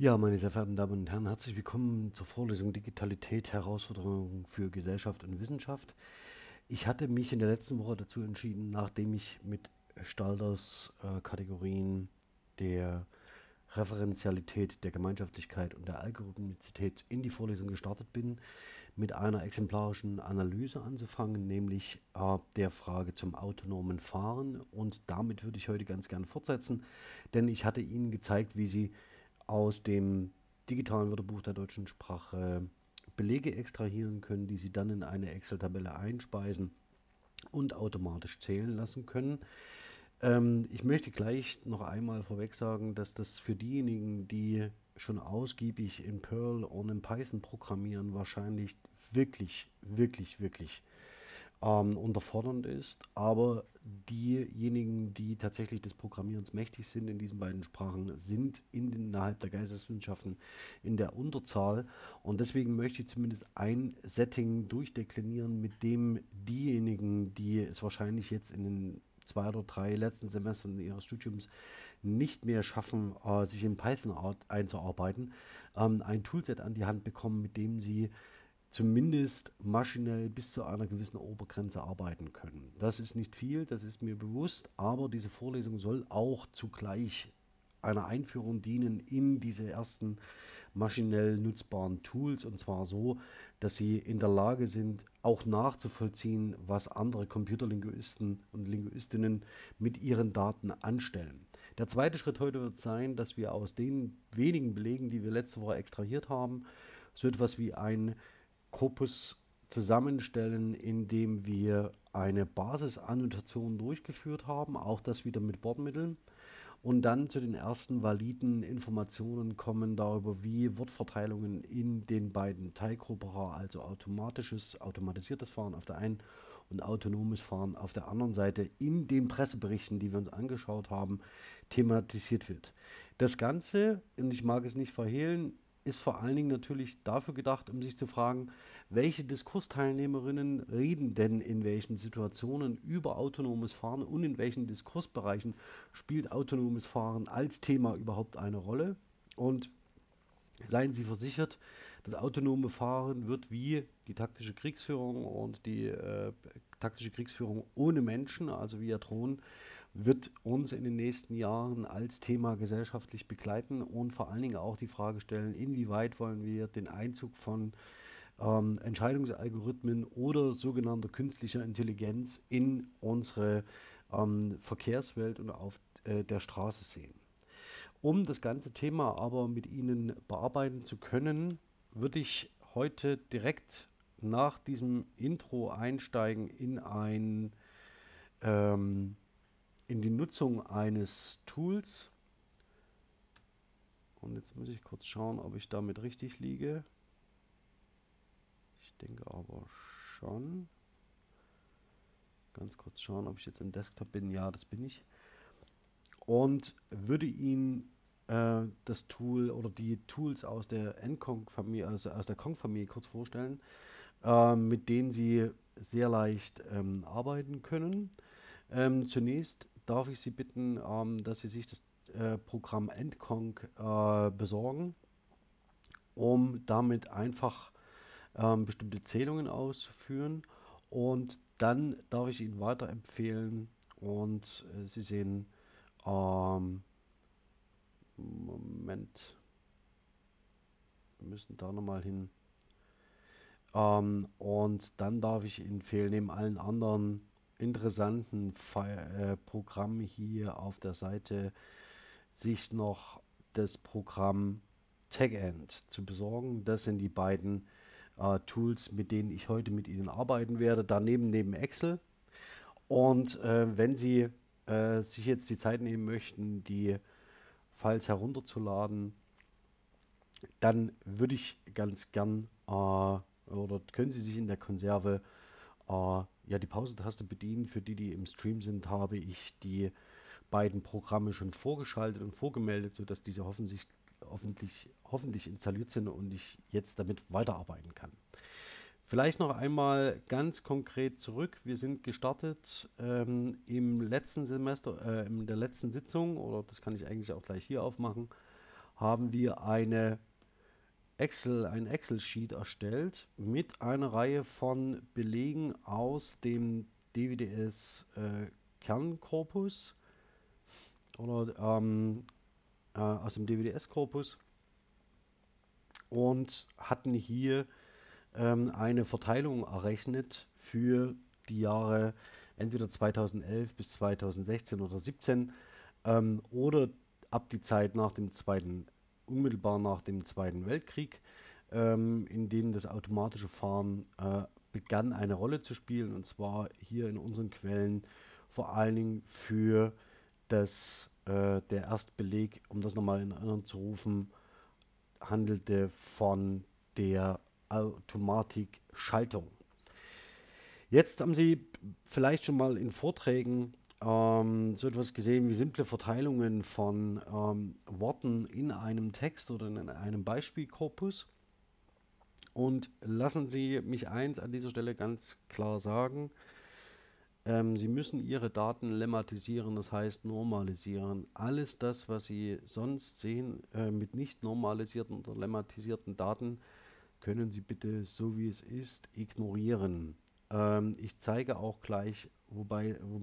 Ja, meine sehr verehrten Damen und Herren, herzlich willkommen zur Vorlesung Digitalität, Herausforderungen für Gesellschaft und Wissenschaft. Ich hatte mich in der letzten Woche dazu entschieden, nachdem ich mit Stalders äh, Kategorien der Referenzialität, der Gemeinschaftlichkeit und der Algorithmizität in die Vorlesung gestartet bin, mit einer exemplarischen Analyse anzufangen, nämlich äh, der Frage zum autonomen Fahren. Und damit würde ich heute ganz gerne fortsetzen, denn ich hatte Ihnen gezeigt, wie Sie aus dem digitalen Wörterbuch der deutschen Sprache Belege extrahieren können, die Sie dann in eine Excel-Tabelle einspeisen und automatisch zählen lassen können. Ähm, ich möchte gleich noch einmal vorweg sagen, dass das für diejenigen, die schon ausgiebig in Perl und in Python programmieren, wahrscheinlich wirklich, wirklich, wirklich ähm, unterfordernd ist, aber diejenigen, die tatsächlich des Programmierens mächtig sind in diesen beiden Sprachen, sind innerhalb der Geisteswissenschaften in der Unterzahl. Und deswegen möchte ich zumindest ein Setting durchdeklinieren, mit dem diejenigen, die es wahrscheinlich jetzt in den zwei oder drei letzten Semestern ihres Studiums nicht mehr schaffen, äh, sich in Python einzuarbeiten, ähm, ein Toolset an die Hand bekommen, mit dem sie zumindest maschinell bis zu einer gewissen Obergrenze arbeiten können. Das ist nicht viel, das ist mir bewusst, aber diese Vorlesung soll auch zugleich einer Einführung dienen in diese ersten maschinell nutzbaren Tools und zwar so, dass sie in der Lage sind, auch nachzuvollziehen, was andere Computerlinguisten und Linguistinnen mit ihren Daten anstellen. Der zweite Schritt heute wird sein, dass wir aus den wenigen Belegen, die wir letzte Woche extrahiert haben, so etwas wie ein Korpus zusammenstellen, indem wir eine Basisannotation durchgeführt haben, auch das wieder mit Bordmitteln und dann zu den ersten validen Informationen kommen darüber, wie Wortverteilungen in den beiden Teilgruppen, also automatisches, automatisiertes Fahren auf der einen und autonomes Fahren auf der anderen Seite in den Presseberichten, die wir uns angeschaut haben, thematisiert wird. Das Ganze, und ich mag es nicht verhehlen, ist vor allen Dingen natürlich dafür gedacht, um sich zu fragen, welche Diskursteilnehmerinnen reden denn in welchen Situationen über autonomes Fahren und in welchen Diskursbereichen spielt autonomes Fahren als Thema überhaupt eine Rolle. Und seien Sie versichert, das autonome Fahren wird wie die taktische Kriegsführung und die äh, taktische Kriegsführung ohne Menschen, also via Drohnen, wird uns in den nächsten Jahren als Thema gesellschaftlich begleiten und vor allen Dingen auch die Frage stellen, inwieweit wollen wir den Einzug von ähm, Entscheidungsalgorithmen oder sogenannter künstlicher Intelligenz in unsere ähm, Verkehrswelt und auf äh, der Straße sehen. Um das ganze Thema aber mit Ihnen bearbeiten zu können, würde ich heute direkt nach diesem Intro einsteigen in ein ähm, in die Nutzung eines Tools. Und jetzt muss ich kurz schauen, ob ich damit richtig liege. Ich denke aber schon. Ganz kurz schauen, ob ich jetzt im Desktop bin. Ja, das bin ich. Und würde Ihnen äh, das Tool oder die Tools aus der NCONG-Familie, also aus der Kong-Familie kurz vorstellen, äh, mit denen Sie sehr leicht ähm, arbeiten können. Ähm, zunächst darf ich Sie bitten, ähm, dass Sie sich das äh, Programm Endconc äh, besorgen, um damit einfach ähm, bestimmte Zählungen auszuführen. Und dann darf ich Ihnen weiterempfehlen und äh, Sie sehen, ähm, Moment, wir müssen da nochmal hin. Ähm, und dann darf ich Ihnen empfehlen, neben allen anderen interessanten äh, Programm hier auf der Seite sich noch das Programm TagEnd zu besorgen. Das sind die beiden äh, Tools, mit denen ich heute mit Ihnen arbeiten werde. Daneben neben Excel. Und äh, wenn Sie äh, sich jetzt die Zeit nehmen möchten, die Files herunterzuladen, dann würde ich ganz gern äh, oder können Sie sich in der Konserve äh, ja die Pausentaste bedienen. Für die, die im Stream sind, habe ich die beiden Programme schon vorgeschaltet und vorgemeldet, sodass diese hoffentlich, hoffentlich, hoffentlich installiert sind und ich jetzt damit weiterarbeiten kann. Vielleicht noch einmal ganz konkret zurück. Wir sind gestartet ähm, im letzten Semester, äh, in der letzten Sitzung, oder das kann ich eigentlich auch gleich hier aufmachen, haben wir eine Excel, ein Excel-Sheet erstellt mit einer Reihe von Belegen aus dem DWDS äh, Kernkorpus oder ähm, äh, aus dem DWDS-Korpus und hatten hier ähm, eine Verteilung errechnet für die Jahre entweder 2011 bis 2016 oder 2017 ähm, oder ab die Zeit nach dem zweiten, unmittelbar nach dem Zweiten Weltkrieg, ähm, in dem das automatische Fahren äh, begann eine Rolle zu spielen und zwar hier in unseren Quellen vor allen Dingen für das, äh, der Erstbeleg, um das nochmal in Erinnerung zu rufen, handelte von der Automatikschaltung. Jetzt haben Sie vielleicht schon mal in Vorträgen ähm, so etwas gesehen wie simple Verteilungen von ähm, Worten in einem Text oder in einem Beispielkorpus. Und lassen Sie mich eins an dieser Stelle ganz klar sagen. Ähm, Sie müssen Ihre Daten lemmatisieren, das heißt normalisieren. Alles das, was Sie sonst sehen äh, mit nicht normalisierten oder lemmatisierten Daten, können Sie bitte so wie es ist ignorieren. Ähm, ich zeige auch gleich, wobei, wo,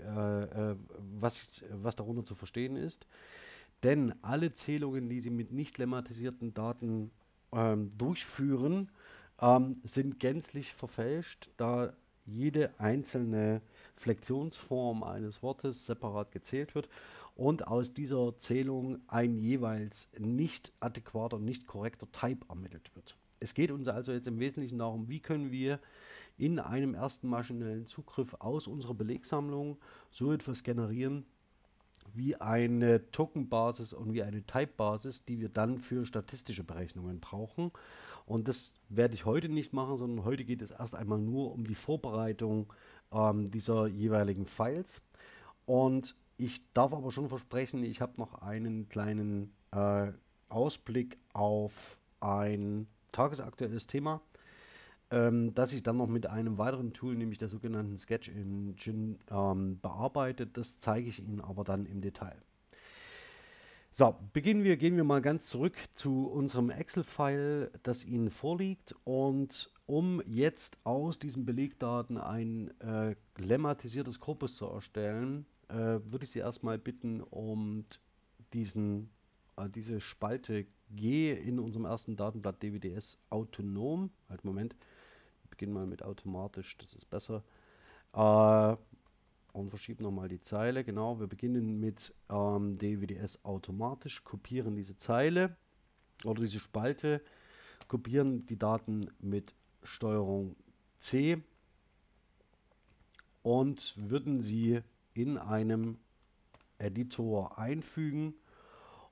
äh, äh, was, was darunter zu verstehen ist. Denn alle Zählungen, die Sie mit nicht lemmatisierten Daten ähm, durchführen, ähm, sind gänzlich verfälscht, da jede einzelne Flexionsform eines Wortes separat gezählt wird und aus dieser Zählung ein jeweils nicht adäquater, nicht korrekter Type ermittelt wird. Es geht uns also jetzt im Wesentlichen darum, wie können wir in einem ersten maschinellen Zugriff aus unserer Belegsammlung so etwas generieren, wie eine Tokenbasis und wie eine Type-Basis, die wir dann für statistische Berechnungen brauchen. Und das werde ich heute nicht machen, sondern heute geht es erst einmal nur um die Vorbereitung ähm, dieser jeweiligen Files. Und ich darf aber schon versprechen, ich habe noch einen kleinen äh, Ausblick auf ein tagesaktuelles Thema, ähm, das ich dann noch mit einem weiteren Tool, nämlich der sogenannten Sketch Engine, ähm, bearbeite. Das zeige ich Ihnen aber dann im Detail. So, beginnen wir, gehen wir mal ganz zurück zu unserem Excel-File, das Ihnen vorliegt. Und um jetzt aus diesen Belegdaten ein äh, lemmatisiertes Korpus zu erstellen, äh, würde ich Sie erstmal bitten, um diesen, äh, diese Spalte G in unserem ersten Datenblatt DWDS autonom, halt Moment, beginnen mal mit automatisch, das ist besser, äh, und verschieben nochmal die Zeile. Genau, wir beginnen mit ähm, DWDS automatisch, kopieren diese Zeile oder diese Spalte, kopieren die Daten mit Steuerung C und würden sie in einem Editor einfügen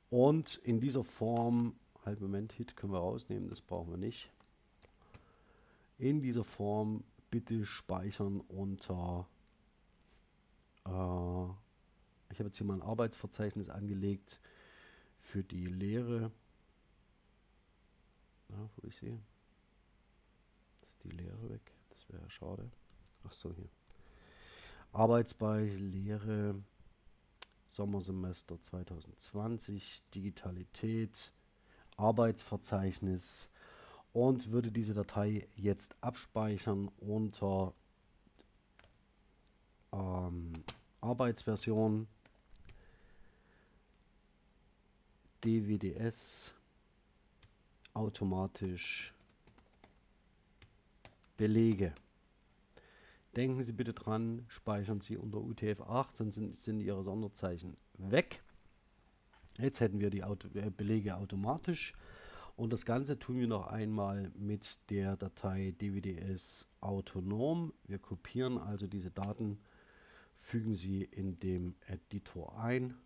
und in dieser Form, halt Moment, Hit können wir rausnehmen, das brauchen wir nicht. In dieser Form bitte speichern unter äh, ich habe jetzt hier mal ein Arbeitsverzeichnis angelegt für die Lehre. Na, wo ist sie? Ist die Lehre weg? Das wäre schade. Ach so, hier. Arbeitsbereich Lehre Sommersemester 2020, Digitalität, Arbeitsverzeichnis und würde diese Datei jetzt abspeichern unter ähm, Arbeitsversion DWDS automatisch Belege. Denken Sie bitte dran, speichern Sie unter UTF-8, sonst sind, sind, Ihre Sonderzeichen weg. Jetzt hätten wir die Auto äh, Belege automatisch und das Ganze tun wir noch einmal mit der Datei dwds autonom. Wir kopieren also diese Daten fügen Sie in dem Editor ein.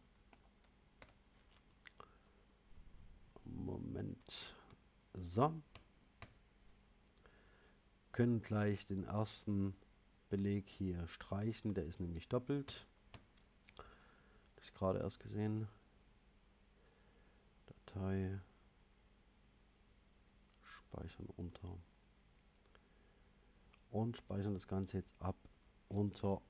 Moment. So. Können gleich den ersten Beleg hier streichen, der ist nämlich doppelt. Habe ich gerade erst gesehen. Datei speichern unter und speichern das Ganze jetzt ab unter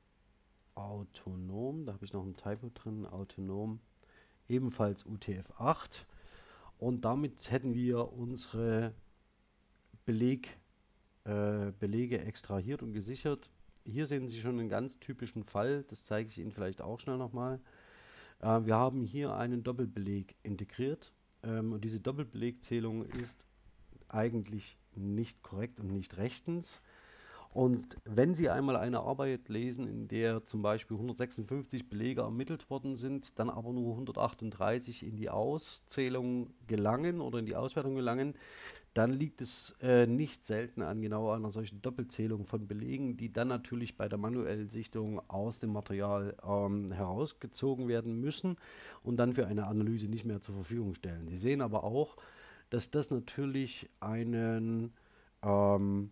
autonom. Da habe ich noch ein Typo drin, autonom, ebenfalls UTF-8. Und damit hätten wir unsere Beleg, äh, Belege extrahiert und gesichert. Hier sehen Sie schon einen ganz typischen Fall, das zeige ich Ihnen vielleicht auch schnell nochmal. Äh, wir haben hier einen Doppelbeleg integriert ähm, und diese Doppelbelegzählung ist eigentlich nicht korrekt und nicht rechtens. Und wenn Sie einmal eine Arbeit lesen, in der zum Beispiel 156 Belege ermittelt worden sind, dann aber nur 138 in die Auszählung gelangen oder in die Auswertung gelangen, dann liegt es äh, nicht selten an genau einer solchen Doppelzählung von Belegen, die dann natürlich bei der manuellen Sichtung aus dem Material ähm, herausgezogen werden müssen und dann für eine Analyse nicht mehr zur Verfügung stellen. Sie sehen aber auch, dass das natürlich einen ähm,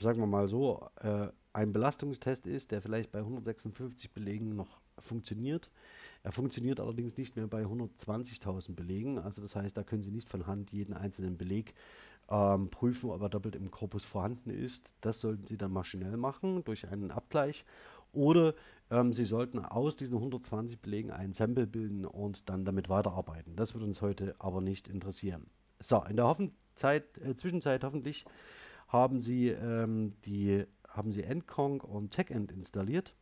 sagen wir mal so, äh, ein Belastungstest ist, der vielleicht bei 156 Belegen noch funktioniert. Er funktioniert allerdings nicht mehr bei 120.000 Belegen. Also das heißt, da können Sie nicht von Hand jeden einzelnen Beleg ähm, prüfen, ob er doppelt im Korpus vorhanden ist. Das sollten Sie dann maschinell machen durch einen Abgleich. Oder ähm, Sie sollten aus diesen 120 Belegen ein Sample bilden und dann damit weiterarbeiten. Das wird uns heute aber nicht interessieren. So, in der Hoffenzeit, äh, Zwischenzeit hoffentlich haben sie, ähm, die, haben sie Endconk und TechEnd installiert.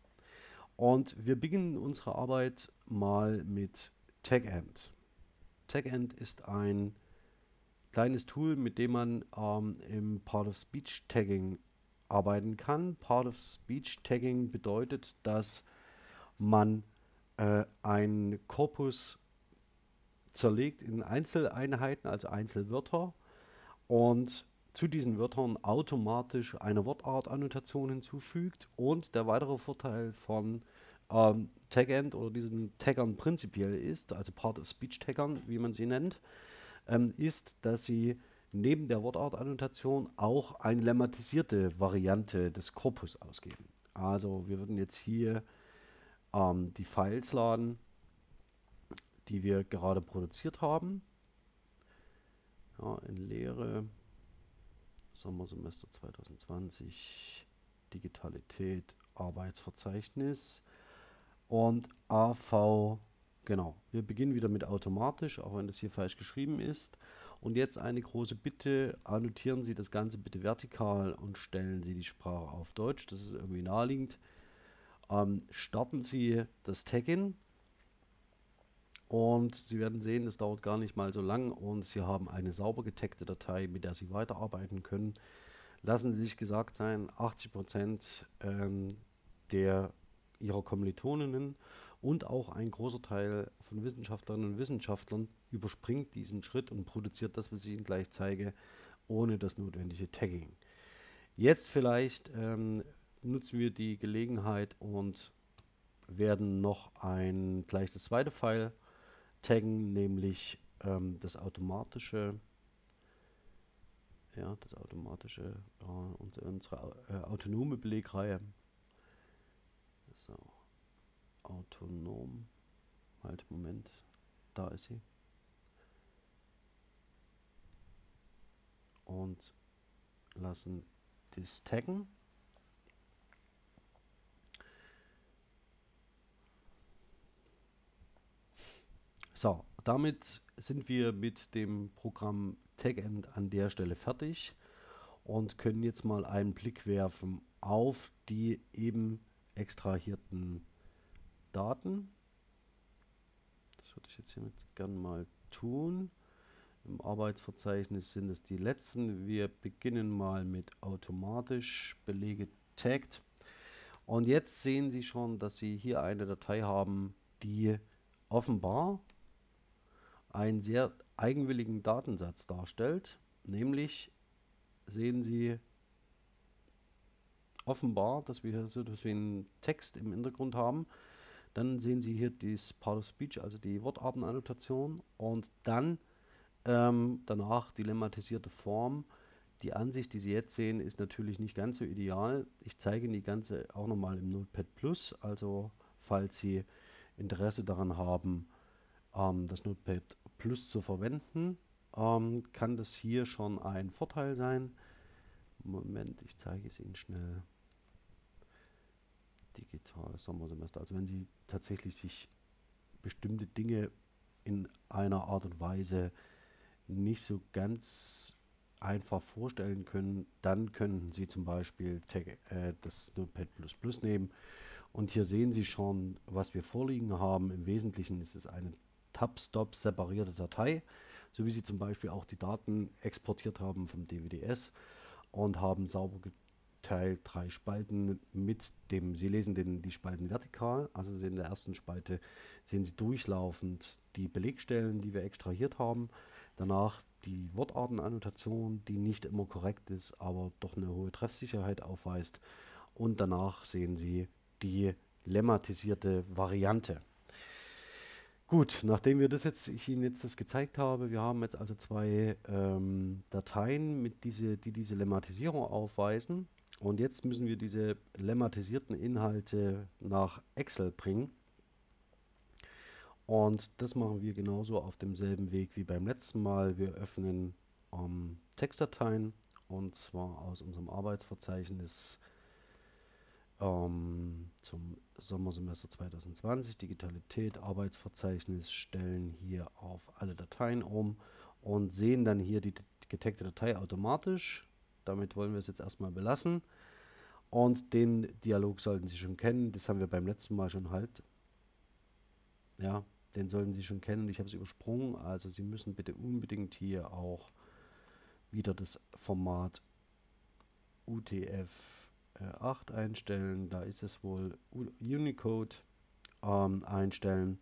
Und wir beginnen unsere Arbeit mal mit TechEnd. TechEnd ist ein kleines Tool, mit dem man ähm, im Part of Speech Tagging arbeiten kann. Part of Speech Tagging bedeutet, dass man äh, ein Korpus zerlegt in Einzeleinheiten, also Einzelwörter und zu diesen Wörtern automatisch eine Wortartannotation hinzufügt. Und der weitere Vorteil von ähm, Tagend oder diesen Taggern prinzipiell ist, also Part of Speech Taggern, wie man sie nennt, ähm, ist, dass sie neben der Wortartannotation auch eine lemmatisierte Variante des Korpus ausgeben. Also wir würden jetzt hier ähm, die Files laden, die wir gerade produziert haben. Ja, in Leere Sommersemester 2020, Digitalität, Arbeitsverzeichnis und AV, genau. Wir beginnen wieder mit automatisch, auch wenn das hier falsch geschrieben ist. Und jetzt eine große Bitte, annotieren Sie das Ganze bitte vertikal und stellen Sie die Sprache auf Deutsch. Das ist irgendwie naheliegend. Ähm, starten Sie das Tag-in und Sie werden sehen, das dauert gar nicht mal so lang und Sie haben eine sauber getagte Datei, mit der Sie weiterarbeiten können. Lassen Sie sich gesagt sein, 80 Prozent ähm, der Ihrer Kommilitoninnen und auch ein großer Teil von Wissenschaftlerinnen und Wissenschaftlern überspringt diesen Schritt und produziert das, was ich Ihnen gleich zeige, ohne das notwendige Tagging. Jetzt vielleicht ähm, nutzen wir die Gelegenheit und werden noch ein gleich das zweite File taggen, nämlich ähm, das automatische, ja, das automatische, äh, unsere, äh, autonome Belegreihe. So, autonom, halt, Moment, da ist sie. Und lassen das taggen. So, damit sind wir mit dem Programm TagEnd an der Stelle fertig und können jetzt mal einen Blick werfen auf die eben extrahierten Daten. Das würde ich jetzt hiermit gerne mal tun. Im Arbeitsverzeichnis sind es die letzten. Wir beginnen mal mit automatisch Belege tagged. Und jetzt sehen Sie schon, dass Sie hier eine Datei haben, die offenbar einen sehr eigenwilligen Datensatz darstellt. Nämlich sehen Sie offenbar, dass wir hier so etwas wie einen Text im Hintergrund haben. Dann sehen Sie hier das Part of Speech, also die Wortartenannotation. Und dann Ähm, danach die lemmatisierte Form. Die Ansicht, die Sie jetzt sehen, ist natürlich nicht ganz so ideal. Ich zeige Ihnen die ganze auch nochmal im Notepad Plus. Also falls Sie Interesse daran haben, ähm, das Notepad Plus zu verwenden, ähm, kann das hier schon ein Vorteil sein. Moment, ich zeige es Ihnen schnell. Digitales Sommersemester. Also wenn Sie tatsächlich sich bestimmte Dinge in einer Art und Weise nicht so ganz einfach vorstellen können, dann könnten Sie zum Beispiel äh, das Notepad++ nehmen. Und hier sehen Sie schon, was wir vorliegen haben. Im Wesentlichen ist es eine Tab-Stop separierte Datei, so wie Sie zum Beispiel auch die Daten exportiert haben vom DVDS und haben sauber geteilt drei Spalten mit dem, Sie lesen den, die Spalten vertikal, also in der ersten Spalte sehen Sie durchlaufend die Belegstellen, die wir extrahiert haben. Danach die Wortartenannotation, die nicht immer korrekt ist, aber doch eine hohe Treffsicherheit aufweist. Und danach sehen Sie die lemmatisierte Variante. Gut, nachdem wir das jetzt, ich Ihnen jetzt das gezeigt habe, wir haben jetzt also zwei ähm, Dateien, mit diese, die diese Lemmatisierung aufweisen. Und jetzt müssen wir diese lemmatisierten Inhalte nach Excel bringen. Und das machen wir genauso auf demselben Weg wie beim letzten Mal. Wir öffnen ähm, Textdateien und zwar aus unserem Arbeitsverzeichnis ähm, zum Sommersemester 2020. Digitalität, Arbeitsverzeichnis stellen hier auf alle Dateien um und sehen dann hier die getagte Datei automatisch. Damit wollen wir es jetzt erstmal belassen. Und den Dialog sollten Sie schon kennen. Das haben wir beim letzten Mal schon halt. Ja, den sollten Sie schon kennen. Ich habe es übersprungen. Also Sie müssen bitte unbedingt hier auch wieder das Format UTF-8 einstellen. Da ist es wohl Unicode ähm, einstellen.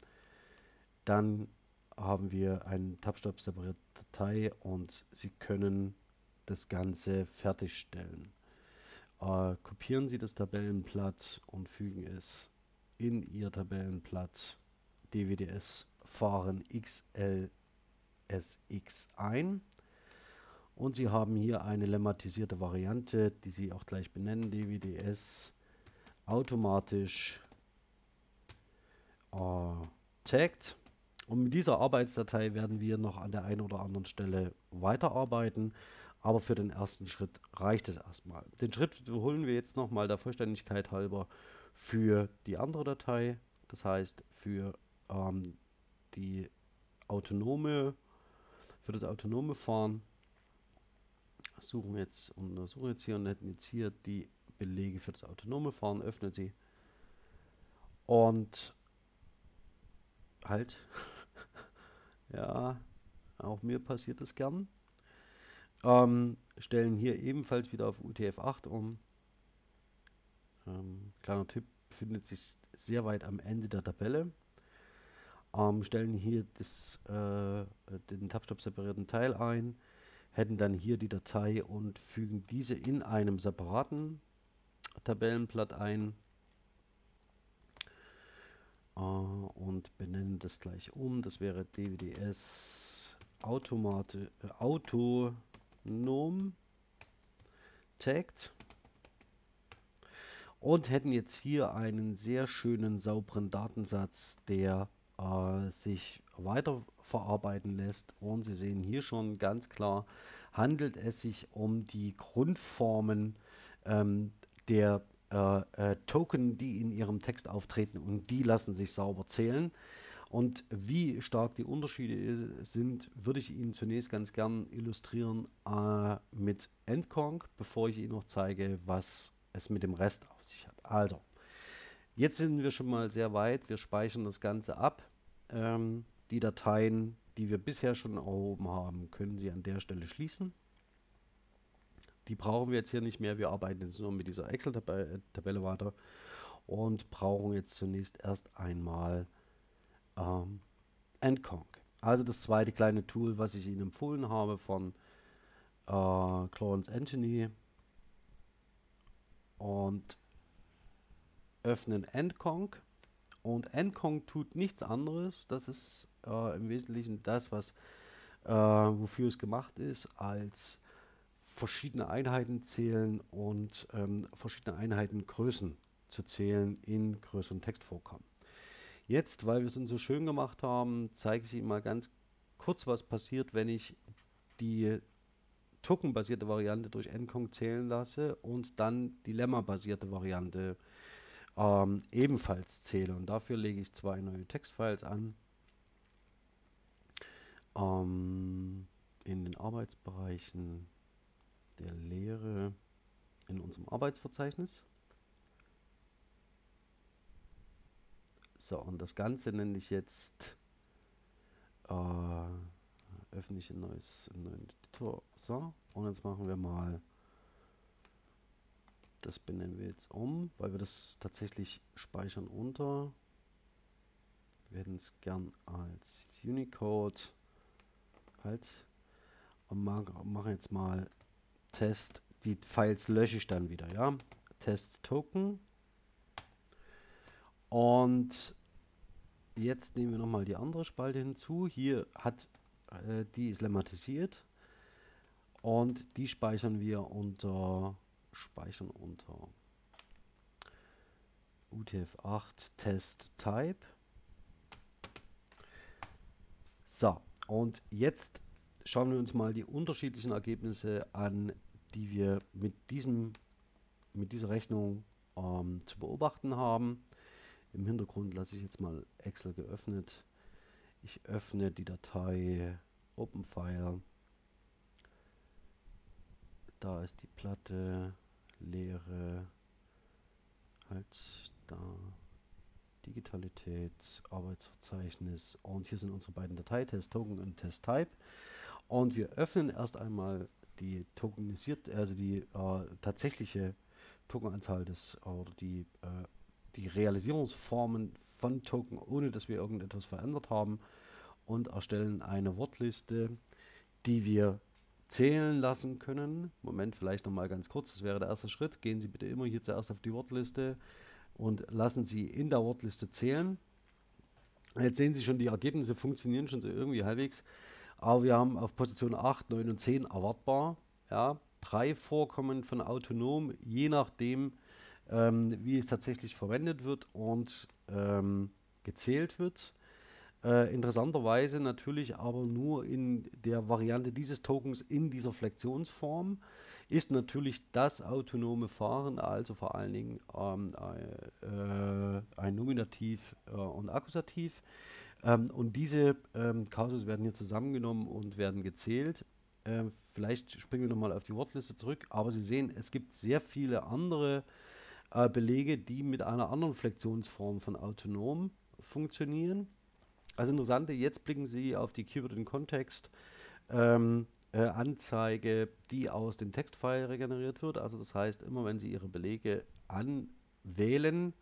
Dann haben wir eine Tabstab separierte Datei und Sie können das Ganze fertigstellen. Äh, kopieren Sie das Tabellenblatt und fügen es in Ihr Tabellenblatt DWDS fahren XLSX ein. Und Sie haben hier eine lemmatisierte Variante, die Sie auch gleich benennen, DWDS automatisch äh, tagged. Und mit dieser Arbeitsdatei werden wir noch an der einen oder anderen Stelle weiterarbeiten. Aber für den ersten Schritt reicht es erstmal. Den Schritt wiederholen wir jetzt nochmal der Vollständigkeit halber für die andere Datei. Das heißt für ähm, die autonome, für das autonome Fahren suchen wir jetzt untersuchen jetzt hier und hätten jetzt hier die Belege für das autonome Fahren, öffnen sie und halt, ja, auch mir passiert das gern. Ähm, stellen hier ebenfalls wieder auf UTF-8 um. Ähm, kleiner Tipp, befindet sich sehr weit am Ende der Tabelle ähm, stellen hier das, äh, den Tabstop separierten Teil ein, hätten dann hier die Datei und fügen diese in einem separaten Tabellenblatt ein äh, und benennen das gleich um. Das wäre DWDS Automate, äh, autonom tagged und hätten jetzt hier einen sehr schönen sauberen Datensatz, der äh, sich weiter verarbeiten lässt. Und Sie sehen hier schon ganz klar, handelt es sich um die Grundformen ähm, der äh, äh, Token, die in Ihrem Text auftreten und die lassen sich sauber zählen. Und wie stark die Unterschiede sind, würde ich Ihnen zunächst ganz gern illustrieren äh, mit Endconc, bevor ich Ihnen noch zeige, was es mit dem Rest auf sich hat. Also, Jetzt sind wir schon mal sehr weit. Wir speichern das Ganze ab. Ähm, die Dateien, die wir bisher schon erhoben haben, können Sie an der Stelle schließen. Die brauchen wir jetzt hier nicht mehr. Wir arbeiten jetzt nur mit dieser Excel-Tabelle weiter und brauchen jetzt zunächst erst einmal ähm, Endconc. Also das zweite kleine Tool, was ich Ihnen empfohlen habe von äh, Clarence Anthony. Und öffnen Endconc und Endconc tut nichts anderes. Das ist äh, im Wesentlichen das, was äh, wofür es gemacht ist, als verschiedene Einheiten zählen und ähm, verschiedene Einheitengrößen zu zählen in größeren Textvorkommen. Jetzt, weil wir es uns so schön gemacht haben, zeige ich Ihnen mal ganz kurz, was passiert, wenn ich die Token-basierte Variante durch Encong zählen lasse und dann die Lemma-basierte Variante ähm, ebenfalls zähle. Und dafür lege ich zwei neue Textfiles an. Ähm, in den Arbeitsbereichen der Lehre in unserem Arbeitsverzeichnis. So, und das Ganze nenne ich jetzt äh, öffne ich ein neues neuen Editor. So, und jetzt machen wir mal das benennen wir jetzt um, weil wir das tatsächlich speichern unter. Wir hätten es gern als Unicode halt und machen jetzt mal Test. Die Files lösche ich dann wieder, ja. Test Token. Und jetzt nehmen wir nochmal die andere Spalte hinzu. Hier hat äh, die ist lemmatisiert und die speichern wir unter speichern unter UTF-8 Test Type. So, und jetzt schauen wir uns mal die unterschiedlichen Ergebnisse an, die wir mit, diesem, mit dieser Rechnung ähm, zu beobachten haben. Im Hintergrund lasse ich jetzt mal Excel geöffnet. Ich öffne die Datei OpenFile. Da ist die Platte, leere, halt da, Digitalität, Arbeitsverzeichnis und hier sind unsere beiden Dateien, Test Token und Test Type. Und wir öffnen erst einmal die tokenisiert, also die äh, tatsächliche Tokenanzahl des oder die, äh, die Realisierungsformen von Token, ohne dass wir irgendetwas verändert haben und erstellen eine Wortliste, die wir zählen lassen können. Moment, vielleicht noch mal ganz kurz, das wäre der erste Schritt. Gehen Sie bitte immer hier zuerst auf die Wortliste und lassen Sie in der Wortliste zählen. Jetzt sehen Sie schon, die Ergebnisse funktionieren schon so irgendwie halbwegs. Aber wir haben auf Position 8, 9 und 10 erwartbar ja, drei Vorkommen von autonom, je nachdem, ähm, wie es tatsächlich verwendet wird und ähm, gezählt wird. Äh, interessanterweise natürlich aber nur in der Variante dieses Tokens in dieser Flexionsform ist natürlich das autonome Fahren, also vor allen Dingen ähm, äh, ein Nominativ äh, und Akkusativ. Ähm, und diese ähm, Kasus werden hier zusammengenommen und werden gezählt. Ähm, vielleicht springen wir nochmal auf die Wortliste zurück, aber Sie sehen, es gibt sehr viele andere äh, Belege, die mit einer anderen Flexionsform von autonom funktionieren. Also interessante, jetzt blicken Sie auf die Keyword in Kontext ähm, äh, Anzeige, die aus dem Textfile regeneriert wird. Also das heißt, immer wenn Sie Ihre Belege anwählen,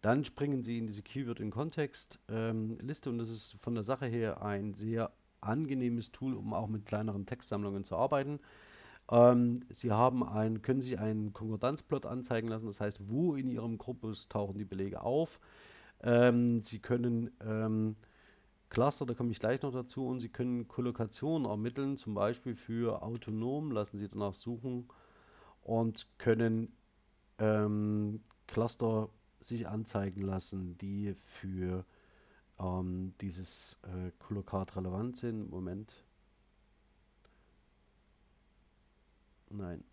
dann springen Sie in diese Keyword in Kontext ähm, Liste und das ist von der Sache her ein sehr angenehmes Tool, um auch mit kleineren Textsammlungen zu arbeiten. Ähm, Sie haben ein, können sich einen Konkordanzplot anzeigen lassen, das heißt, wo in Ihrem Korpus tauchen die Belege auf. Ähm, Sie können ähm, Cluster, da komme ich gleich noch dazu. Und Sie können Kollokationen ermitteln, zum Beispiel für autonom, lassen Sie danach suchen und können ähm, Cluster sich anzeigen lassen, die für ähm, dieses äh, Kollokat relevant sind. Moment. Nein.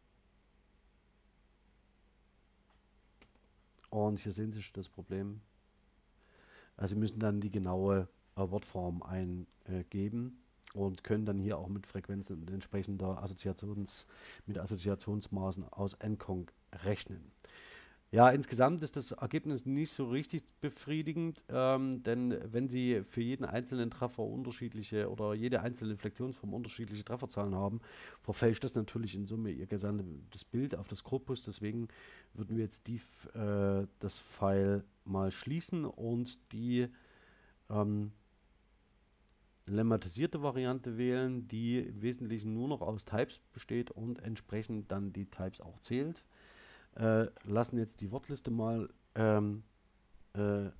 Und hier sehen Sie schon das Problem. Also Sie müssen dann die genaue äh, Wortform eingeben und können dann hier auch mit Frequenzen und entsprechender Assoziations, mit Assoziationsmaßen aus Encong rechnen. Ja, insgesamt ist das Ergebnis nicht so richtig befriedigend, ähm, denn wenn Sie für jeden einzelnen Treffer unterschiedliche oder jede einzelne Flexionsform unterschiedliche Trefferzahlen haben, verfälscht das natürlich in Summe Ihr gesamtes Bild auf das Korpus. Deswegen würden wir jetzt die, äh, das File mal schließen und die ähm, lemmatisierte Variante wählen, die im Wesentlichen nur noch aus Types besteht und entsprechend dann die Types auch zählt. Äh, lassen jetzt die Wortliste mal ähm, äh, äh,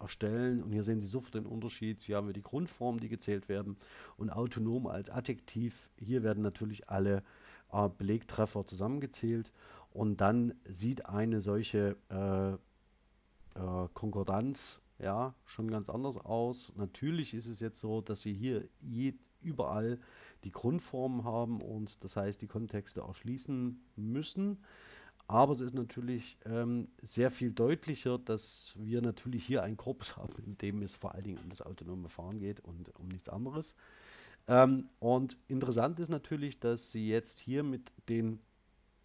erstellen. Und hier sehen Sie sofort den Unterschied. Hier haben wir die Grundformen, die gezählt werden und autonom als Adjektiv. Hier werden natürlich alle äh, Belegtreffer zusammengezählt und dann sieht eine solche äh, Konkordanz ja schon ganz anders aus. Natürlich ist es jetzt so, dass Sie hier überall die Grundformen haben und das heißt die Kontexte erschließen müssen. Aber es ist natürlich ähm, sehr viel deutlicher, dass wir natürlich hier einen Korpus haben, in dem es vor allen Dingen um das autonome Fahren geht und um nichts anderes. Ähm, und interessant ist natürlich, dass Sie jetzt hier mit den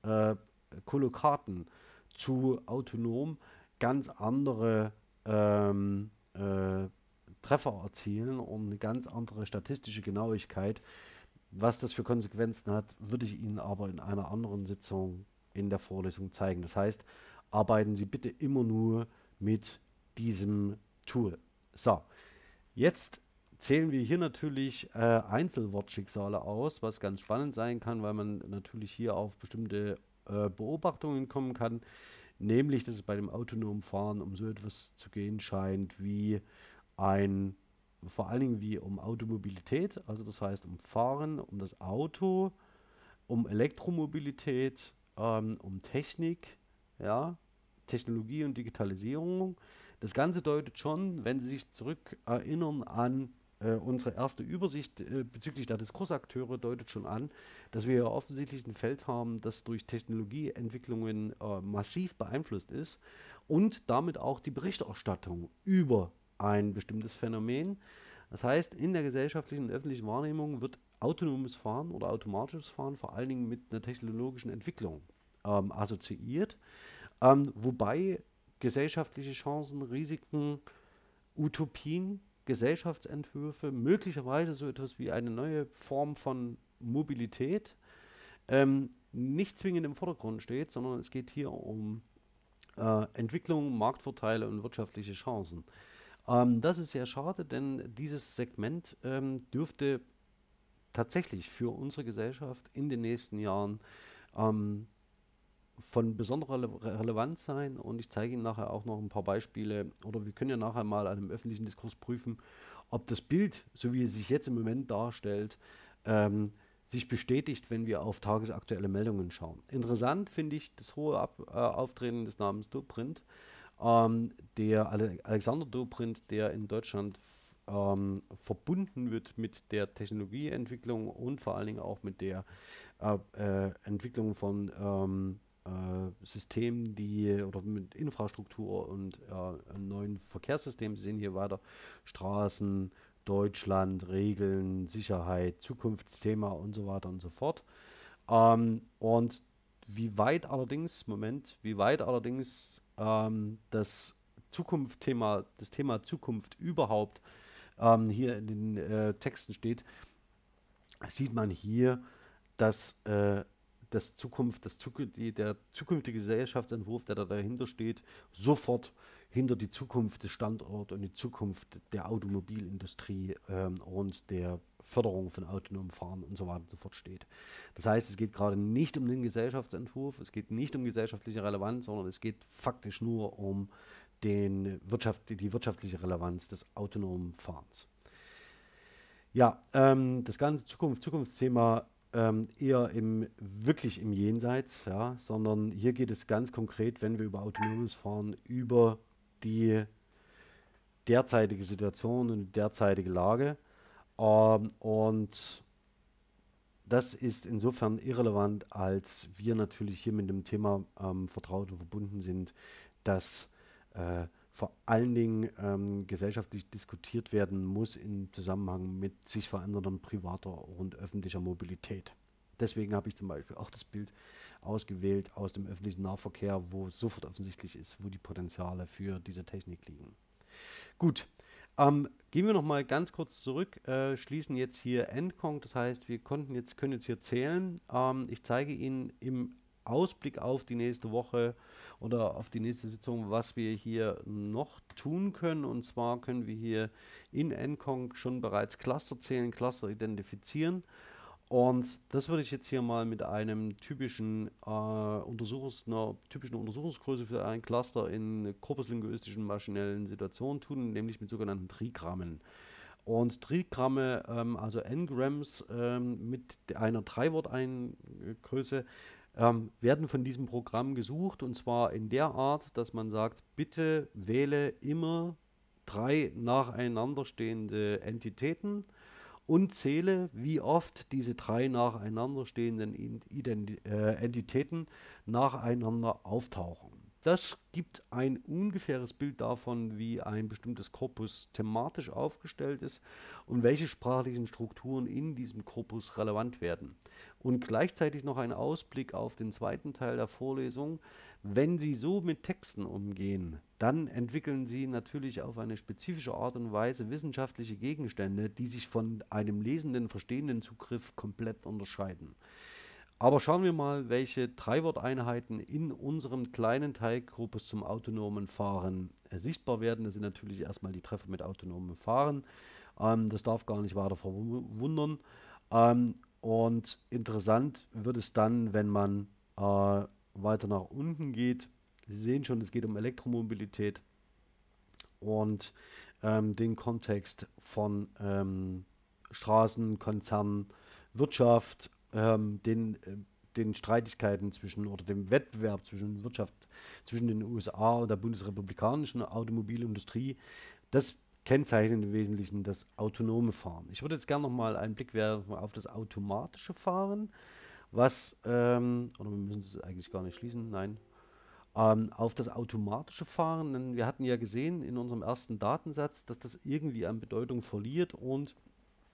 äh, Kollokaten zu autonom ganz andere ähm, äh, Treffer erzielen und eine ganz andere statistische Genauigkeit. Was das für Konsequenzen hat, würde ich Ihnen aber in einer anderen Sitzung in der Vorlesung zeigen. Das heißt, arbeiten Sie bitte immer nur mit diesem Tool. So, jetzt zählen wir hier natürlich äh, Einzelwortschicksale aus, was ganz spannend sein kann, weil man natürlich hier auf bestimmte äh, Beobachtungen kommen kann, nämlich dass es bei dem autonomen Fahren um so etwas zu gehen scheint wie ein, vor allen Dingen wie um Automobilität, also das heißt um Fahren, um das Auto, um Elektromobilität, ähm, um Technik, ja, Technologie und Digitalisierung. Das Ganze deutet schon, wenn Sie sich zurück erinnern an äh, unsere erste Übersicht äh, bezüglich der Diskursakteure deutet schon an, dass wir ja offensichtlich ein Feld haben, das durch Technologieentwicklungen äh, massiv beeinflusst ist und damit auch die Berichterstattung über ein bestimmtes Phänomen. Das heißt, in der gesellschaftlichen und öffentlichen Wahrnehmung wird autonomes Fahren oder automatisches Fahren vor allen Dingen mit einer technologischen Entwicklung ähm, assoziiert, ähm, wobei gesellschaftliche Chancen, Risiken, Utopien Gesellschaftsentwürfe, möglicherweise so etwas wie eine neue Form von Mobilität, ähm, nicht zwingend im Vordergrund steht, sondern es geht hier um äh, Entwicklung, Marktvorteile und wirtschaftliche Chancen. Ähm, das ist sehr schade, denn dieses Segment ähm, dürfte tatsächlich für unsere Gesellschaft in den nächsten Jahren ähm, von besonderer Relevanz sein und ich zeige Ihnen nachher auch noch ein paar Beispiele oder wir können ja nachher mal an einem öffentlichen Diskurs prüfen, ob das Bild, so wie es sich jetzt im Moment darstellt, ähm, sich bestätigt, wenn wir auf tagesaktuelle Meldungen schauen. Interessant finde ich das hohe Ab äh, Auftreten des Namens Dobrindt. Ähm, der Ale Alexander Dobrindt, der in Deutschland ähm, verbunden wird mit der Technologieentwicklung und vor allen Dingen auch mit der äh, äh, Entwicklung von ähm, äh, Systemen, die oder mit Infrastruktur und äh, neuen Verkehrssystemen. Sie sehen hier weiter Straßen, Deutschland, Regeln, Sicherheit, Zukunftsthema und so weiter und so fort. Ähm, und wie weit allerdings, Moment, wie weit allerdings ähm, das Zukunftsthema, das Thema Zukunft überhaupt ähm, hier in den äh, Texten steht, sieht man hier, dass äh, das Zukunft, das der zukünftige Gesellschaftsentwurf, der da dahinter steht, sofort hinter die Zukunft des Standorts und die Zukunft der Automobilindustrie ähm, und der Förderung von autonomem Fahren und so weiter und so fort steht. Das heißt, es geht gerade nicht um den Gesellschaftsentwurf, es geht nicht um gesellschaftliche Relevanz, sondern es geht faktisch nur um den Wirtschaft, die wirtschaftliche Relevanz des autonomen Fahrens. Ja, ähm, das ganze Zukunft, Zukunftsthema ähm, eher im, wirklich im Jenseits, ja, sondern hier geht es ganz konkret, wenn wir über autonomes Fahren, über die derzeitige Situation und die derzeitige Lage. Ähm, und das ist insofern irrelevant, als wir natürlich hier mit dem Thema ähm, vertraut und verbunden sind, dass äh, vor allen Dingen ähm, gesellschaftlich diskutiert werden muss im Zusammenhang mit sich verändernden privater und öffentlicher Mobilität. Deswegen habe ich zum Beispiel auch das Bild ausgewählt aus dem öffentlichen Nahverkehr, wo sofort offensichtlich ist, wo die Potenziale für diese Technik liegen. Gut, ähm, gehen wir noch mal ganz kurz zurück, äh, schließen jetzt hier Endkong, das heißt, wir konnten jetzt, können jetzt hier zählen. Ähm, ich zeige Ihnen im Ausblick auf die nächste Woche oder auf die nächste Sitzung, was wir hier noch tun können. Und zwar können wir hier in Encong schon bereits Cluster zählen, Cluster identifizieren. Und das würde ich jetzt hier mal mit einem typischen, äh, Untersuchungs einer typischen Untersuchungsgröße für ein Cluster in korpuslinguistischen maschinellen Situationen tun, nämlich mit sogenannten Trigrammen. Und Trigramme, ähm, also N-Grams ähm, mit einer Dreiworteingröße, ähm, werden von diesem Programm gesucht und zwar in der Art, dass man sagt, bitte wähle immer drei nacheinander stehende Entitäten und zähle, wie oft diese drei nacheinander stehenden Ident äh, Entitäten nacheinander auftauchen. Das gibt ein ungefähres Bild davon, wie ein bestimmtes Korpus thematisch aufgestellt ist und welche sprachlichen Strukturen in diesem Korpus relevant werden. Und gleichzeitig noch ein Ausblick auf den zweiten Teil der Vorlesung. Wenn Sie so mit Texten umgehen, dann entwickeln Sie natürlich auf eine spezifische Art und Weise wissenschaftliche Gegenstände, die sich von einem lesenden, verstehenden Zugriff komplett unterscheiden. Aber schauen wir mal, welche Dreiworteinheiten in unserem kleinen Teilkorpus zum autonomen Fahren äh, sichtbar werden. Das sind natürlich erstmal die Treffer mit autonomem Fahren. Ähm, das darf gar nicht weiter verwundern. Ähm, und interessant wird es dann, wenn man äh, weiter nach unten geht. Sie sehen schon, es geht um Elektromobilität und ähm, den Kontext von ähm, Straßen, Konzernen, Wirtschaft ähm, den, äh, den Streitigkeiten zwischen oder dem Wettbewerb zwischen Wirtschaft zwischen den USA und der bundesrepublikanischen Automobilindustrie, das kennzeichnet im Wesentlichen das autonome Fahren. Ich würde jetzt gerne noch mal einen Blick werfen auf das automatische Fahren, was, ähm, oder wir müssen es eigentlich gar nicht schließen, nein, ähm, auf das automatische Fahren, denn wir hatten ja gesehen in unserem ersten Datensatz, dass das irgendwie an Bedeutung verliert und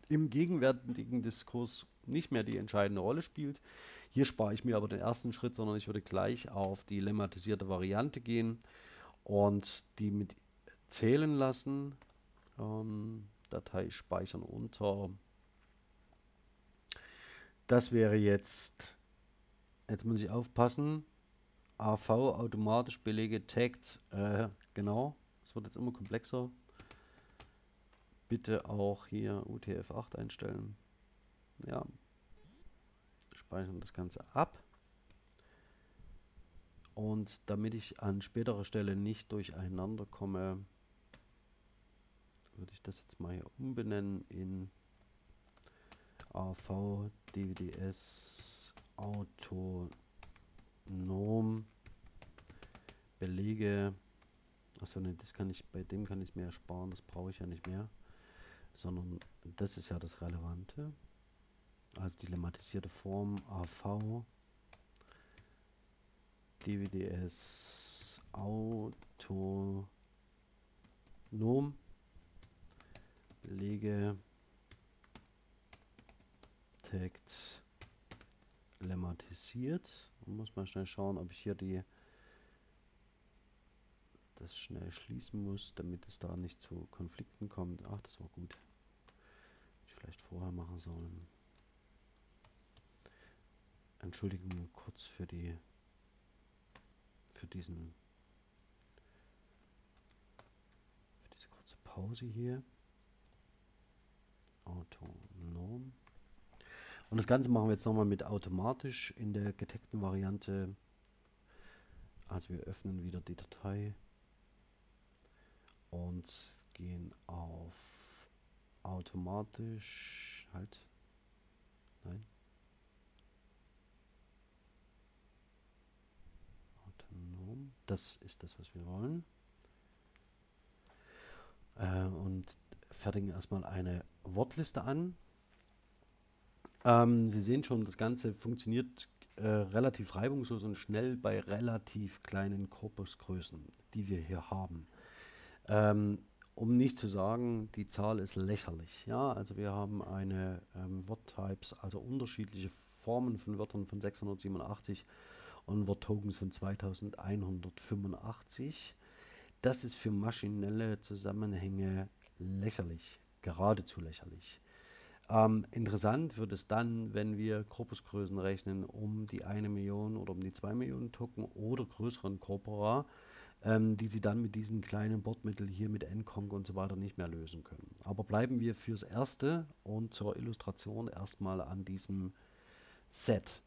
im gegenwärtigen Diskurs nicht mehr die entscheidende Rolle spielt. Hier spare ich mir aber den ersten Schritt, sondern ich würde gleich auf die lemmatisierte Variante gehen und die mit zählen lassen. Ähm, Datei speichern unter. Das wäre jetzt, jetzt muss ich aufpassen, AV automatisch Belege tagged, äh, genau, es wird jetzt immer komplexer. Bitte auch hier UTF-8 einstellen. Ja, speichern das Ganze ab. Und damit ich an späterer Stelle nicht durcheinander komme, würde ich das jetzt mal hier umbenennen in AV DVDS autonom Belege. Achso, ne, das kann ich, bei dem kann ich es mir ersparen, das brauche ich ja nicht mehr. Sondern das ist ja das Relevante also die lemmatisierte Form AV DWDS autonom Belege Tagt lemmatisiert. Man muss mal schnell schauen, ob ich hier die das schnell schließen muss, damit es da nicht zu Konflikten kommt. Ach, das war gut. Ich vielleicht vorher machen sollen. Entschuldigung kurz für die für diesen für diese kurze Pause hier. Autonom. Und das Ganze machen wir jetzt nochmal mit automatisch in der getagten Variante. Also wir öffnen wieder die Datei und gehen auf automatisch halt nein autonom. Das ist das, was wir wollen. Äh, und fertigen erstmal eine Wortliste an. Ähm, Sie sehen schon, das Ganze funktioniert äh, relativ reibungslos und schnell bei relativ kleinen Korpusgrößen, die wir hier haben. Ähm, um nicht zu sagen, die Zahl ist lächerlich. Ja, also wir haben eine ähm, Wordtypes, also unterschiedliche Formen von Wörtern von 687 und Word-Tokens von 2185. Das ist für maschinelle Zusammenhänge lächerlich, geradezu lächerlich. Ähm, interessant wird es dann, wenn wir Korpusgrößen rechnen um die 1 Million oder um die 2 Millionen Token oder größeren Corpora, ähm, die Sie dann mit diesen kleinen Bordmitteln hier mit Nconc und so weiter nicht mehr lösen können. Aber bleiben wir fürs Erste und zur Illustration erstmal an diesem Set.